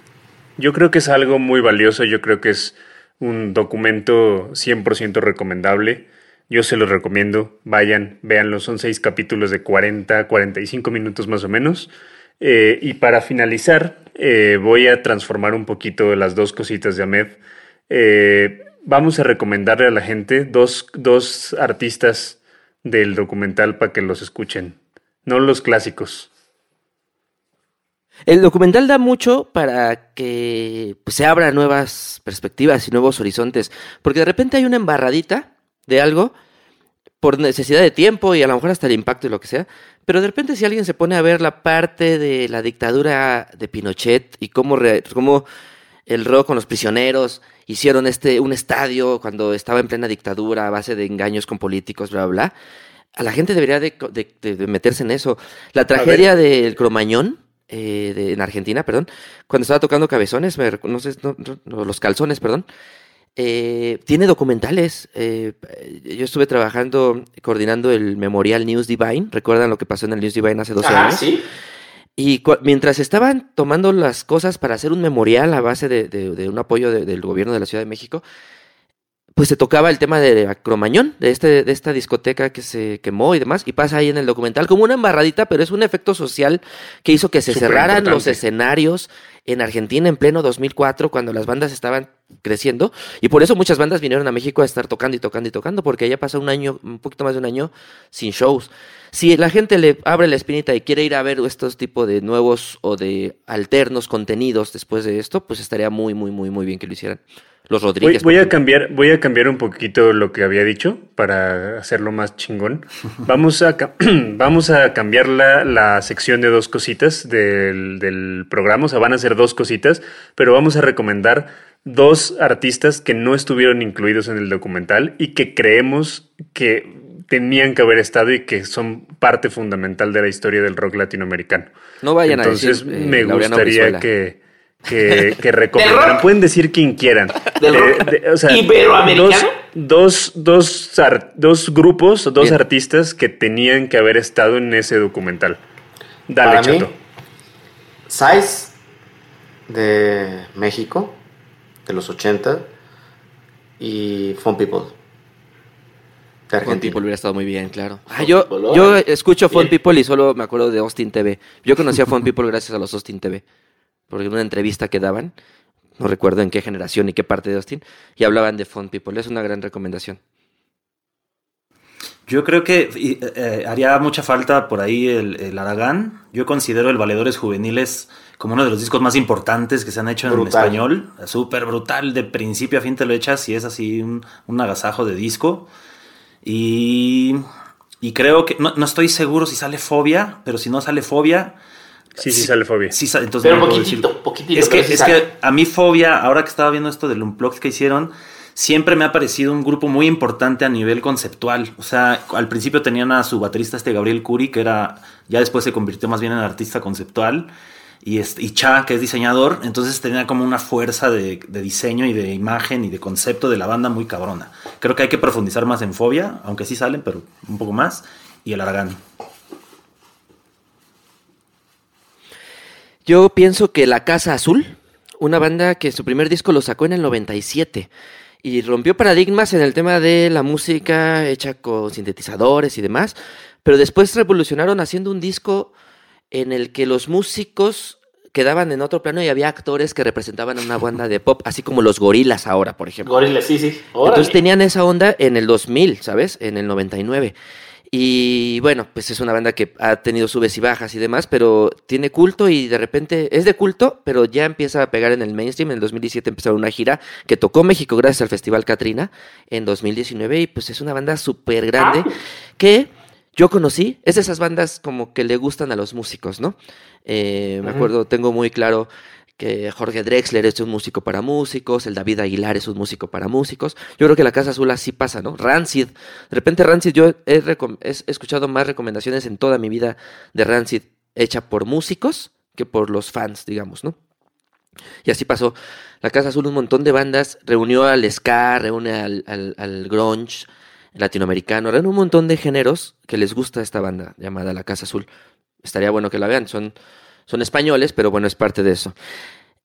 Yo creo que es algo muy valioso, yo creo que es un documento 100% recomendable. Yo se los recomiendo, vayan, véanlo, son seis capítulos de 40, 45 minutos más o menos. Eh, y para finalizar, eh, voy a transformar un poquito las dos cositas de Ahmed. Eh, vamos a recomendarle a la gente dos, dos artistas del documental para que los escuchen, no los clásicos. El documental da mucho para que pues, se abran nuevas perspectivas y nuevos horizontes, porque de repente hay una embarradita de algo por necesidad de tiempo y a lo mejor hasta el impacto y lo que sea, pero de repente si alguien se pone a ver la parte de la dictadura de Pinochet y cómo, re- cómo el rock con los prisioneros hicieron este un estadio cuando estaba en plena dictadura a base de engaños con políticos, bla, bla, bla, a la gente debería de, de- meterse en eso. La tragedia del Cromañón, eh, de- en Argentina, perdón, cuando estaba tocando cabezones, me no sé, no- los calzones, perdón, eh, tiene documentales. eh, yo estuve trabajando, coordinando el Memorial News Divine. ¿Recuerdan lo que pasó en el News Divine hace 12 Ajá, años? sí. Y mientras estaban tomando las cosas para hacer un memorial a base de, de- de un apoyo de- del gobierno de la Ciudad de México, pues se tocaba el tema de Cromañón, de, este, de esta discoteca que se quemó y demás, y pasa ahí en el documental como una embarradita, pero es un efecto social que hizo que se Súper cerraran los escenarios en Argentina en pleno 2004, cuando las bandas estaban creciendo. Y por eso muchas bandas vinieron a México a estar tocando y tocando y tocando, porque ya pasó un año, un poquito más de un año sin shows. Si la gente le abre la espinita y quiere ir a ver estos tipos de nuevos o de alternos contenidos después de esto, pues estaría muy, muy, muy, muy bien que lo hicieran. Los Rodríguez. voy a cambiar, voy a cambiar un poquito lo que había dicho para hacerlo más chingón. *laughs* Vamos a, *clears throat* vamos a cambiar la, la sección de dos cositas del, del programa. O sea, van a ser dos cositas, pero vamos a recomendar dos artistas que no estuvieron incluidos en el documental y que creemos que tenían que haber estado y que son parte fundamental de la historia del rock latinoamericano. No vayan Entonces a decir. eh, me gustaría Brizuela. que, que, que recomendaran. Pueden decir quien quieran. ¿Del Eh, rock de- o sea, iberoamericano? Dos, dos, dos, ar- dos grupos, dos Bien. artistas que tenían que haber estado en ese documental. Dale, Para mí, chato. Sais de México, de los 80, y Fun People. De Fun. People hubiera estado muy bien, claro. Ah, yo, yo escucho Fun. People y solo me acuerdo de Austin TV. Yo conocí a Fun People *laughs* gracias a los Austin TV. Porque en una entrevista que daban, no recuerdo en qué generación y qué parte de Austin, y hablaban de Fun People. Es una gran recomendación. Yo creo que y, eh, haría mucha falta por ahí el, el Aragán. Yo considero el Valedores Juveniles como uno de los discos más importantes que se han hecho en Brutal. español. Súper brutal, de principio a fin te lo echas y es así un, un agasajo de disco. Y, y creo que, no, no estoy seguro si sale Fobia, pero si no sale Fobia... Sí, sí, sale Fobia. Sí, sa- entonces Pero no poquitito, decir. poquitito, Es que, sí es que a mí Fobia, ahora que estaba viendo esto del Unplugged que hicieron, siempre me ha parecido un grupo muy importante a nivel conceptual. O sea, al principio tenían a su baterista este Gabriel Curi, que era, ya después se convirtió más bien en artista conceptual, y, este, y Cha, que es diseñador, entonces tenía como una fuerza de, de diseño y de imagen y de concepto de la banda muy cabrona. Creo que hay que profundizar más en Fobia, aunque sí salen, pero un poco más, y el Aragán. Yo pienso que La Casa Azul, una banda que su primer disco lo sacó en el 97 y rompió paradigmas en el tema de la música hecha con sintetizadores y demás, pero después revolucionaron haciendo un disco en el que los músicos quedaban en otro plano y había actores que representaban a una banda de pop, así como los gorilas ahora, por ejemplo. Gorila, sí, sí. Órale. Entonces tenían esa onda en el 2000, ¿sabes? En el 99. Y bueno, pues es una banda que ha tenido subes y bajas y demás, pero tiene culto y de repente es de culto, pero ya empieza a pegar en el mainstream. En el 2017 empezaron una gira que tocó México gracias al Festival Katrina en 2019 y pues es una banda súper grande Ah. que yo conocí. Es de esas bandas como que le gustan a los músicos, ¿no? Eh, me acuerdo, tengo muy claro que Jorge Drexler es un músico para músicos, el David Aguilar es un músico para músicos. Yo creo que la Casa Azul así pasa, ¿no? Rancid. De repente Rancid, yo he, escuchado más recomendaciones en toda mi vida de Rancid hecha por músicos que por los fans, digamos, ¿no? Y así pasó. La Casa Azul, un montón de bandas, reunió al ska, reúne al, al, al grunge latinoamericano, reúne un montón de géneros que les gusta esta banda llamada La Casa Azul. Estaría bueno que la vean, son, son españoles, pero bueno, es parte de eso.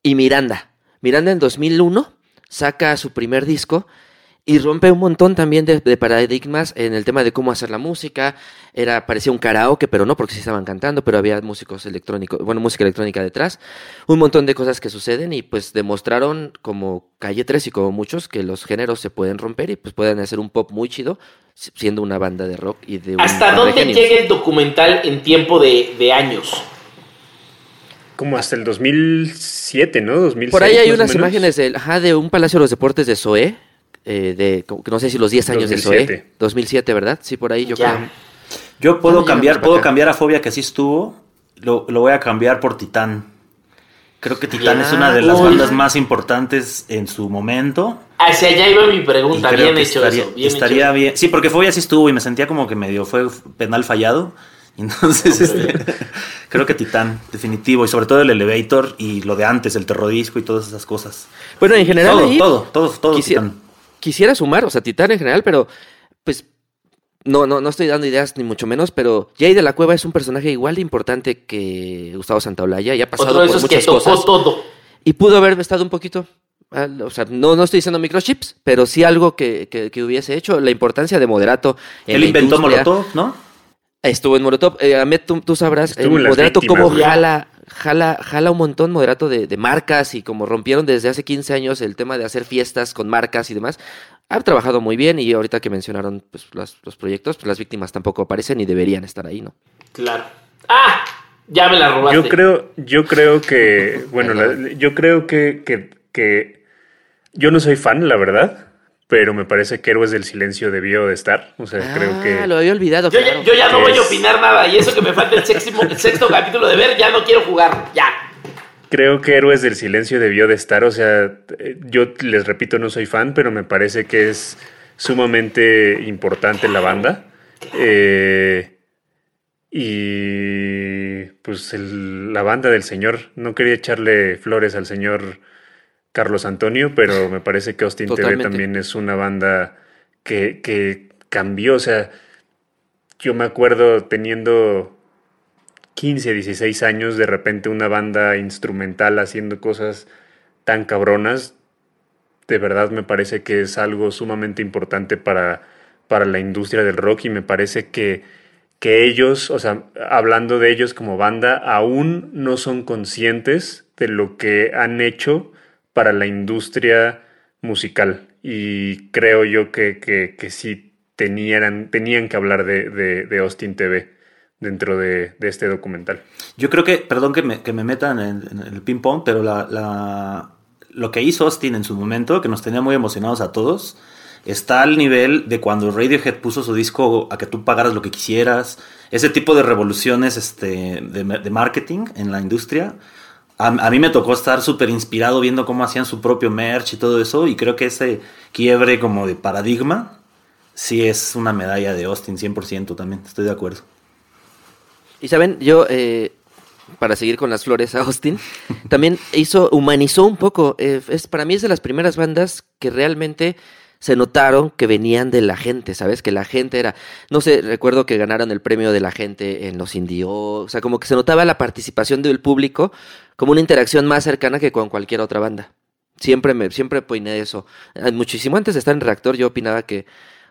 Y Miranda. Miranda en 2001 saca su primer disco y rompe un montón también de, de paradigmas en el tema de cómo hacer la música. Era, parecía un karaoke, pero no porque sí estaban cantando, pero había músicos electrónicos, bueno, música electrónica detrás. Un montón de cosas que suceden y pues demostraron como Calle 3 y como muchos que los géneros se pueden romper y pues pueden hacer un pop muy chido si- siendo una banda de rock y de un ¿Hasta dónde llega el documental en tiempo de, de años? Como hasta el 2007, ¿no? 2006, Por ahí hay unas imágenes de, ajá, de un Palacio de los Deportes de Zoé, eh, de no sé si los 10 años de 2007. Zoé. 2007, ¿verdad? Sí, por ahí yo Ya. creo. Yo puedo cambiar, puedo acá. cambiar a Fobia que así estuvo. Lo, lo voy a cambiar por Titán. Creo que Titán Ya. es una de las Uy. bandas más importantes en su momento. Hacia allá iba mi pregunta. Bien que hecho estaría, eso. Bien estaría hecho. bien. Sí, porque Fobia sí estuvo y me sentía como que medio fue penal fallado. *laughs* Entonces, este, creo que Titán, definitivo. Y sobre todo el Elevator y lo de antes, el terrodisco y todas esas cosas. Bueno, en general todo, ahí todo, todo, todo, quisiera, Titán. quisiera sumar, o sea, Titán en general, pero pues no, no, no estoy dando ideas ni mucho menos, pero Jay de la Cueva es un personaje igual de importante que Gustavo Santaolalla y ha pasado Otro de por esos que muchas tocó cosas. todo. Y pudo haber estado un poquito. O sea, no, no estoy diciendo microchips, pero sí algo que, que- que hubiese hecho. La importancia de Moderato. en Él la inventó industria. Molotov, ¿no? Estuvo en Molotov. Eh, Ahmed, tú, tú sabrás, las Moderato, cómo jala, jala, jala un montón moderato de, de marcas y como rompieron desde hace 15 años el tema de hacer fiestas con marcas y demás, ha trabajado muy bien y ahorita que mencionaron pues, las- los proyectos, pues las víctimas tampoco aparecen y deberían estar ahí, ¿no? Claro. ¡Ah! Ya me la robaste. Yo creo, yo creo que, *laughs* bueno, la- yo creo que, que, que yo no soy fan, la verdad, pero me parece que Héroes del Silencio debió de estar. O sea, creo Ah, que lo había olvidado. Yo, claro. ya, yo ya no voy a opinar nada. Y eso que me falta el sexto, el sexto capítulo de ver, ya no quiero jugar. Ya. creo que Héroes del Silencio debió de estar. O sea, eh, yo les repito, no soy fan, pero me parece que es sumamente importante la banda. Eh, y pues el- la banda del señor, no quería echarle flores al señor Carlos Antonio, pero me parece que Austin TV también es una banda que, que cambió. O sea, yo me acuerdo teniendo 15, 16 años, de repente una banda instrumental haciendo cosas tan cabronas, de verdad me parece que es algo sumamente importante para, para la industria del rock y me parece que, que ellos, o sea, hablando de ellos como banda, aún no son conscientes de lo que han hecho para la industria musical. Y creo yo que, que, que sí tenían, tenían que hablar de, de, de Austin TV dentro de, de este documental. Yo creo que, perdón que me, que me metan en, el ping-pong, pero la, la- lo que hizo Austin en su momento, que nos tenía muy emocionados a todos, está al nivel de cuando Radiohead puso su disco a que tú pagaras lo que quisieras, ese tipo de revoluciones este, de, de marketing en la industria. A, a mí me tocó estar súper inspirado viendo cómo hacían su propio merch y todo eso, y creo que ese quiebre como de paradigma sí es una medalla de Austin 100% también, estoy de acuerdo. Y saben, yo, eh, para seguir con las flores a Austin, *laughs* también hizo, humanizó un poco. eh, es, para mí es de las primeras bandas que realmente se notaron que venían de la gente, ¿sabes? Que la gente era, no sé, recuerdo que ganaron el premio de la gente en los indios, o sea, como que se notaba la participación del público como una interacción más cercana que con cualquier otra banda. Siempre me, siempre opiné eso. Eh, Muchísimo antes de estar en Reactor, yo opinaba que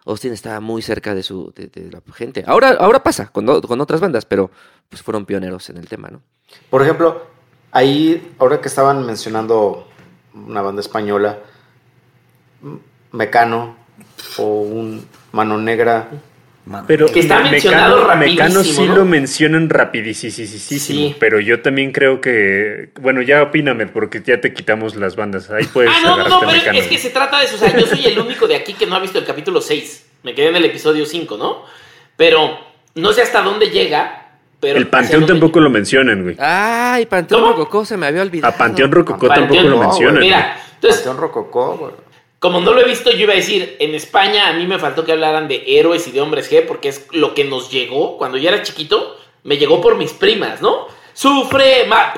Austin estaba muy cerca de su de, la gente. Ahora, ahora pasa con, con otras bandas, pero pues fueron pioneros en el tema, ¿no? Por ejemplo, ahí, ahora que estaban mencionando una banda española, Mecano o un Mano Negra. Pero Que está Me- mencionado Mecano sí lo mencionan rapidísimo, Sí. pero yo también creo que, bueno, ya opíname porque ya te quitamos las bandas, ahí puedes ah, no, no, pero Mecano. es que se trata de eso. O sea, yo soy el único de aquí que no ha visto el capítulo 6. Me quedé en el episodio 5, ¿no? Pero no sé hasta dónde llega. Pero El Panteón tampoco lo mencionan, güey. Ay, Panteón ¿Cómo? Rococó se me había olvidado. A Panteón Rococó Panteón tampoco lo mencionan. güey. Mira, entonces, Panteón Rococó, güey. Como no lo he visto, yo iba a decir, en España a mí me faltó que hablaran de héroes y de hombres G, porque es lo que nos llegó cuando yo era chiquito, me llegó por mis primas, ¿no? Sufre, ma...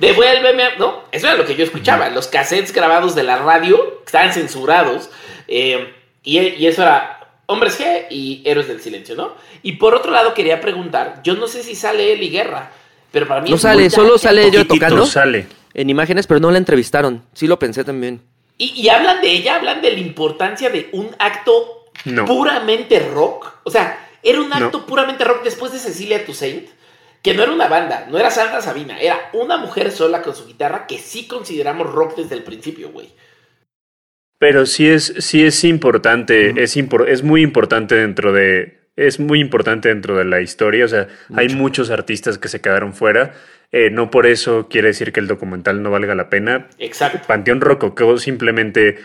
Devuélveme, ¿no? Eso era lo que yo escuchaba, los cassettes grabados de la radio, que estaban censurados, eh, y, y eso era Hombres G y Héroes del Silencio, ¿no? Y por otro lado quería preguntar, yo no sé si sale Eli Guerra, pero para mí No es sale, solo sale yo tocando No sale. en imágenes, pero no la entrevistaron. Sí lo pensé también. Y, y hablan de ella, hablan de la importancia de un acto No. puramente rock. O sea, era un acto No. puramente rock después de Cecilia Toussaint, que no era una banda, no era Sandra Sabina, era una mujer sola con su guitarra que sí consideramos rock desde el principio, güey. Pero sí es, sí es importante, es, impor- es muy importante dentro de. Es muy importante dentro de la historia. O sea, hay muchos artistas que se quedaron fuera. Eh, no por eso quiere decir que el documental no valga la pena. Exacto. Panteón Rococó simplemente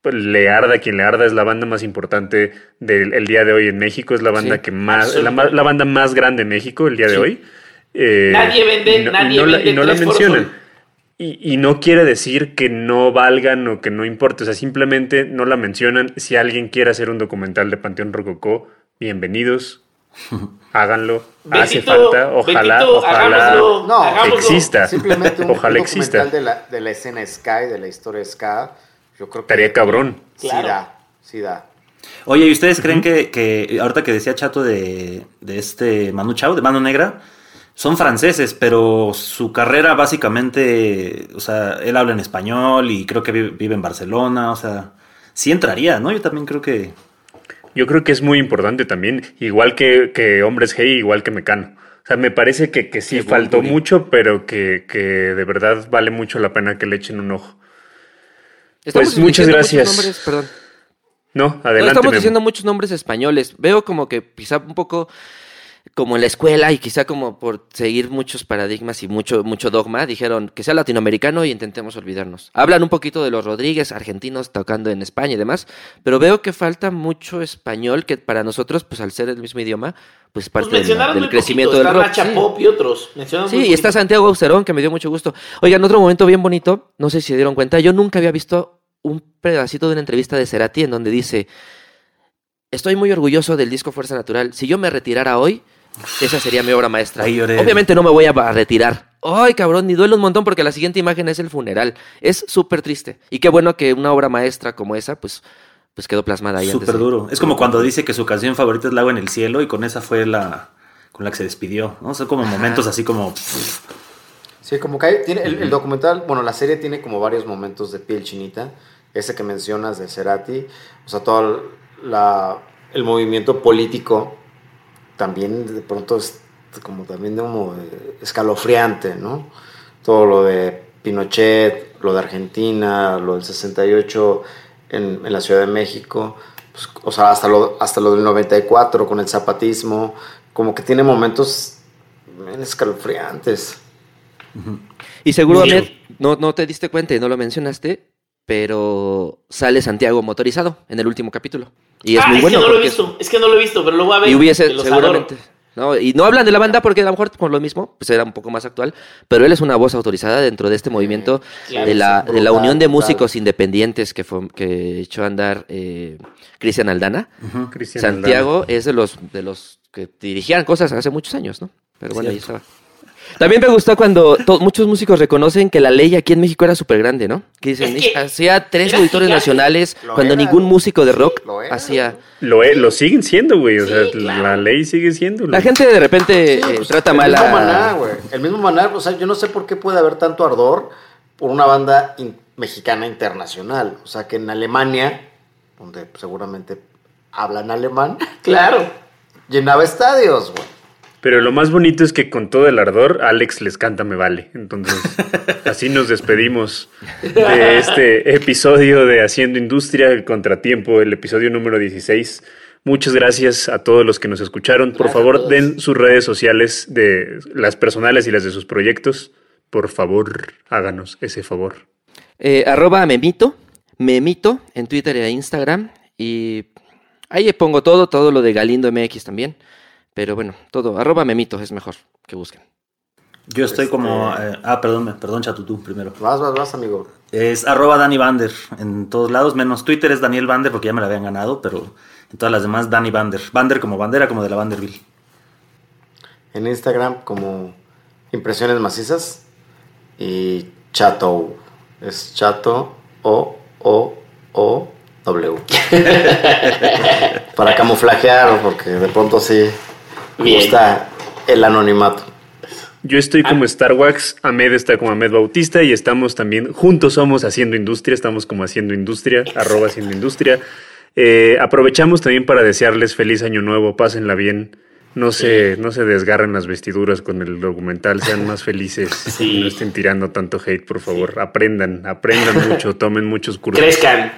pues, le arda quien le arda, es la banda más importante del el día de hoy en México, es la banda Sí, que más, la, la banda más grande en México el día de Sí. hoy. Eh, Nadie vende- y no, y nadie no la, vende y no la mencionan. Y, y no quiere decir que no valgan o que no importe, o sea, simplemente no la mencionan. Si alguien quiere hacer un documental de Panteón Rococó, bienvenidos, háganlo. Hace Betito, falta, ojalá, ojalá hagámoslo, No, hagámoslo. exista. Simplemente un, Ojalá un exista. de la, de la escena Sky, de la historia Sky. Yo creo que Estaría cabrón. Sí Claro. da, sí da. Oye, ¿y ustedes creen que, que ahorita que decía Chato de, de este Manu Chao, de Mano Negra, son franceses, pero su carrera básicamente, o sea, él habla en español y creo que vive, vive en Barcelona, o sea, sí entraría, ¿no? Yo también creo que... Yo creo que es muy importante también, igual que, que Hombres G, igual que Mecano. O sea, me parece que, que sí Qué faltó mucho, pero que, que de verdad vale mucho la pena que le echen un ojo. Estamos Pues, muchas gracias. muchos nombres, perdón. No, No, adelante. estamos diciendo muchos nombres españoles. Veo como que quizá un poco como en la escuela y quizá como por seguir muchos paradigmas y mucho, mucho dogma, dijeron que sea latinoamericano y intentemos olvidarnos. Hablan un poquito de los Rodríguez, argentinos tocando en España y demás, pero veo que falta mucho español que para nosotros, pues al ser el mismo idioma, pues Pues parte del, crecimiento del rock. Nacha sí. Pop y otros. Sí, y está. Santiago Austerón, que me dio mucho gusto. Oigan, otro momento bien bonito, no sé si se dieron cuenta, yo nunca había visto un pedacito de una entrevista de Cerati en donde dice, estoy muy orgulloso del disco Fuerza Natural, si yo me retirara hoy, esa sería mi obra maestra. Ahí lloré. Obviamente no me voy a retirar. Ay, cabrón, ni duele un montón porque la siguiente imagen es el funeral. Es súper triste. Y qué bueno que una obra maestra como esa, pues, pues quedó plasmada ahí. Súper de- duro. Es como cuando dice que su canción favorita es Lago en el Cielo y con esa fue la con la que se despidió. ¿no? Son como momentos así como... Sí, como que hay- tiene el, el documental, bueno, la serie tiene como varios momentos de piel chinita. Ese que mencionas de Cerati, o sea, todo el, la- el movimiento político también de pronto es como también como eh, escalofriante, ¿no? Todo lo de Pinochet, lo de Argentina, lo del 68 en, en la Ciudad de México, pues, o sea, hasta lo, hasta lo del 94 con el zapatismo, como que tiene momentos bien escalofriantes. Y seguro, Sí. Ahmed, no, no te diste cuenta y no lo mencionaste, pero sale Santiago motorizado en el último capítulo. Y es ah, muy es bueno. que no lo he es- visto. Es que no lo he visto, pero lo voy a ver. Y hubiese, seguramente. adoro. ¿no? Y no hablan de la banda porque a lo mejor por lo mismo, pues era un poco más actual, pero él es una voz autorizada dentro de este movimiento claro, de, la, de la unión de brutal. músicos independientes que, fue- que echó a andar eh, Cristian Aldana. Cristian Santiago es de los, de los que dirigían cosas hace muchos años, ¿no? Pero bueno, ahí estaba. También me gustó cuando muchos músicos reconocen que la ley aquí en México era súper grande, ¿no? Que dicen, Es que hacía tres auditores nacionales Lo cuando era, ningún músico de Sí, rock lo era, hacía... Lo, e- lo siguen siendo, güey. O Sí, sea, claro. la ley sigue siendo. La gente de repente Sí, eh, pues, trata el mal mismo a... Maná, güey. El mismo Maná, o sea, yo no sé por qué puede haber tanto ardor por una banda in- mexicana internacional. O sea, que en Alemania, donde seguramente hablan alemán, Claro. llenaba estadios, güey. Pero lo más bonito es que con todo el ardor, Alex les canta Me Vale. Entonces, *laughs* así nos despedimos de este episodio de Haciendo Industria, el contratiempo, el episodio número 16. Muchas gracias a todos los que nos escucharon. Por Gracias favor, den sus redes sociales de las personales y las de sus proyectos. Por favor, háganos ese favor. Eh, arroba memito, memito en Twitter e Instagram. Y ahí pongo todo, todo lo de Galindo MX también. Pero bueno, todo, arroba memito es mejor que busquen. Yo estoy Este- como... eh, ah, perdón, perdón, Chatutú, primero. Vas, vas, vas, amigo. Es arroba Dani Bander en todos lados, menos Twitter es Daniel Bander porque ya me la habían ganado, pero en todas las demás Dani Bander. Bander como bandera, como de la Vanderbilt. En Instagram como Impresiones Macizas y Chato. Es Chato O O O W. *laughs* Para camuflajear, porque de pronto sí me Bien. gusta el anonimato. Yo estoy como Star Wax, Ahmed está como Ahmed Bautista y estamos también, juntos somos Haciendo Industria, estamos como Haciendo Industria, arroba Haciendo Industria. Eh, aprovechamos también para desearles feliz año nuevo, pásenla bien, no se, no se desgarren las vestiduras con el documental, sean más felices *laughs* Sí. y no estén tirando tanto hate, por favor, aprendan, aprendan mucho, *laughs* tomen muchos cursos. Crezcan.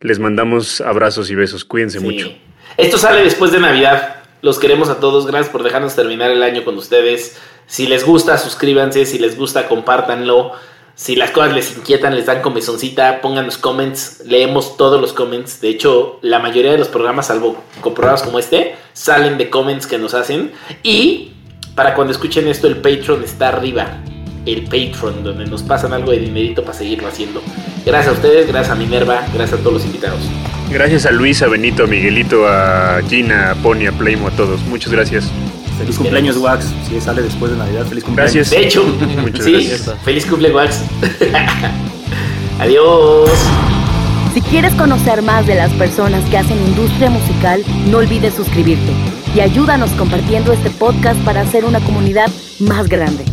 Les mandamos abrazos y besos, cuídense Sí. mucho. Esto sale después de Navidad. Los queremos a todos. Gracias por dejarnos terminar el año con ustedes. Si les gusta, suscríbanse. Si les gusta, compártanlo. Si las cosas les inquietan, les dan comezoncita, pongan los comments. Leemos todos los comments. De hecho, la mayoría de los programas, salvo con programas como este, salen de comments que nos hacen. Y para cuando escuchen esto, el Patreon está arriba. El Patreon, donde nos pasan algo de dinerito para seguirlo haciendo. Gracias a ustedes, gracias a Minerva, gracias a todos los invitados. Gracias a Luis, a Benito, a Miguelito, a Gina, a Pony, a Playmo, a todos. Muchas gracias. Feliz cumpleaños, Wax. Si sale después de Navidad, feliz cumpleaños. Gracias. De hecho, Muchas sí, gracias. feliz cumple, Wax. *laughs* Adiós. Si quieres conocer más de las personas que hacen industria musical, no olvides suscribirte y ayúdanos compartiendo este podcast para hacer una comunidad más grande.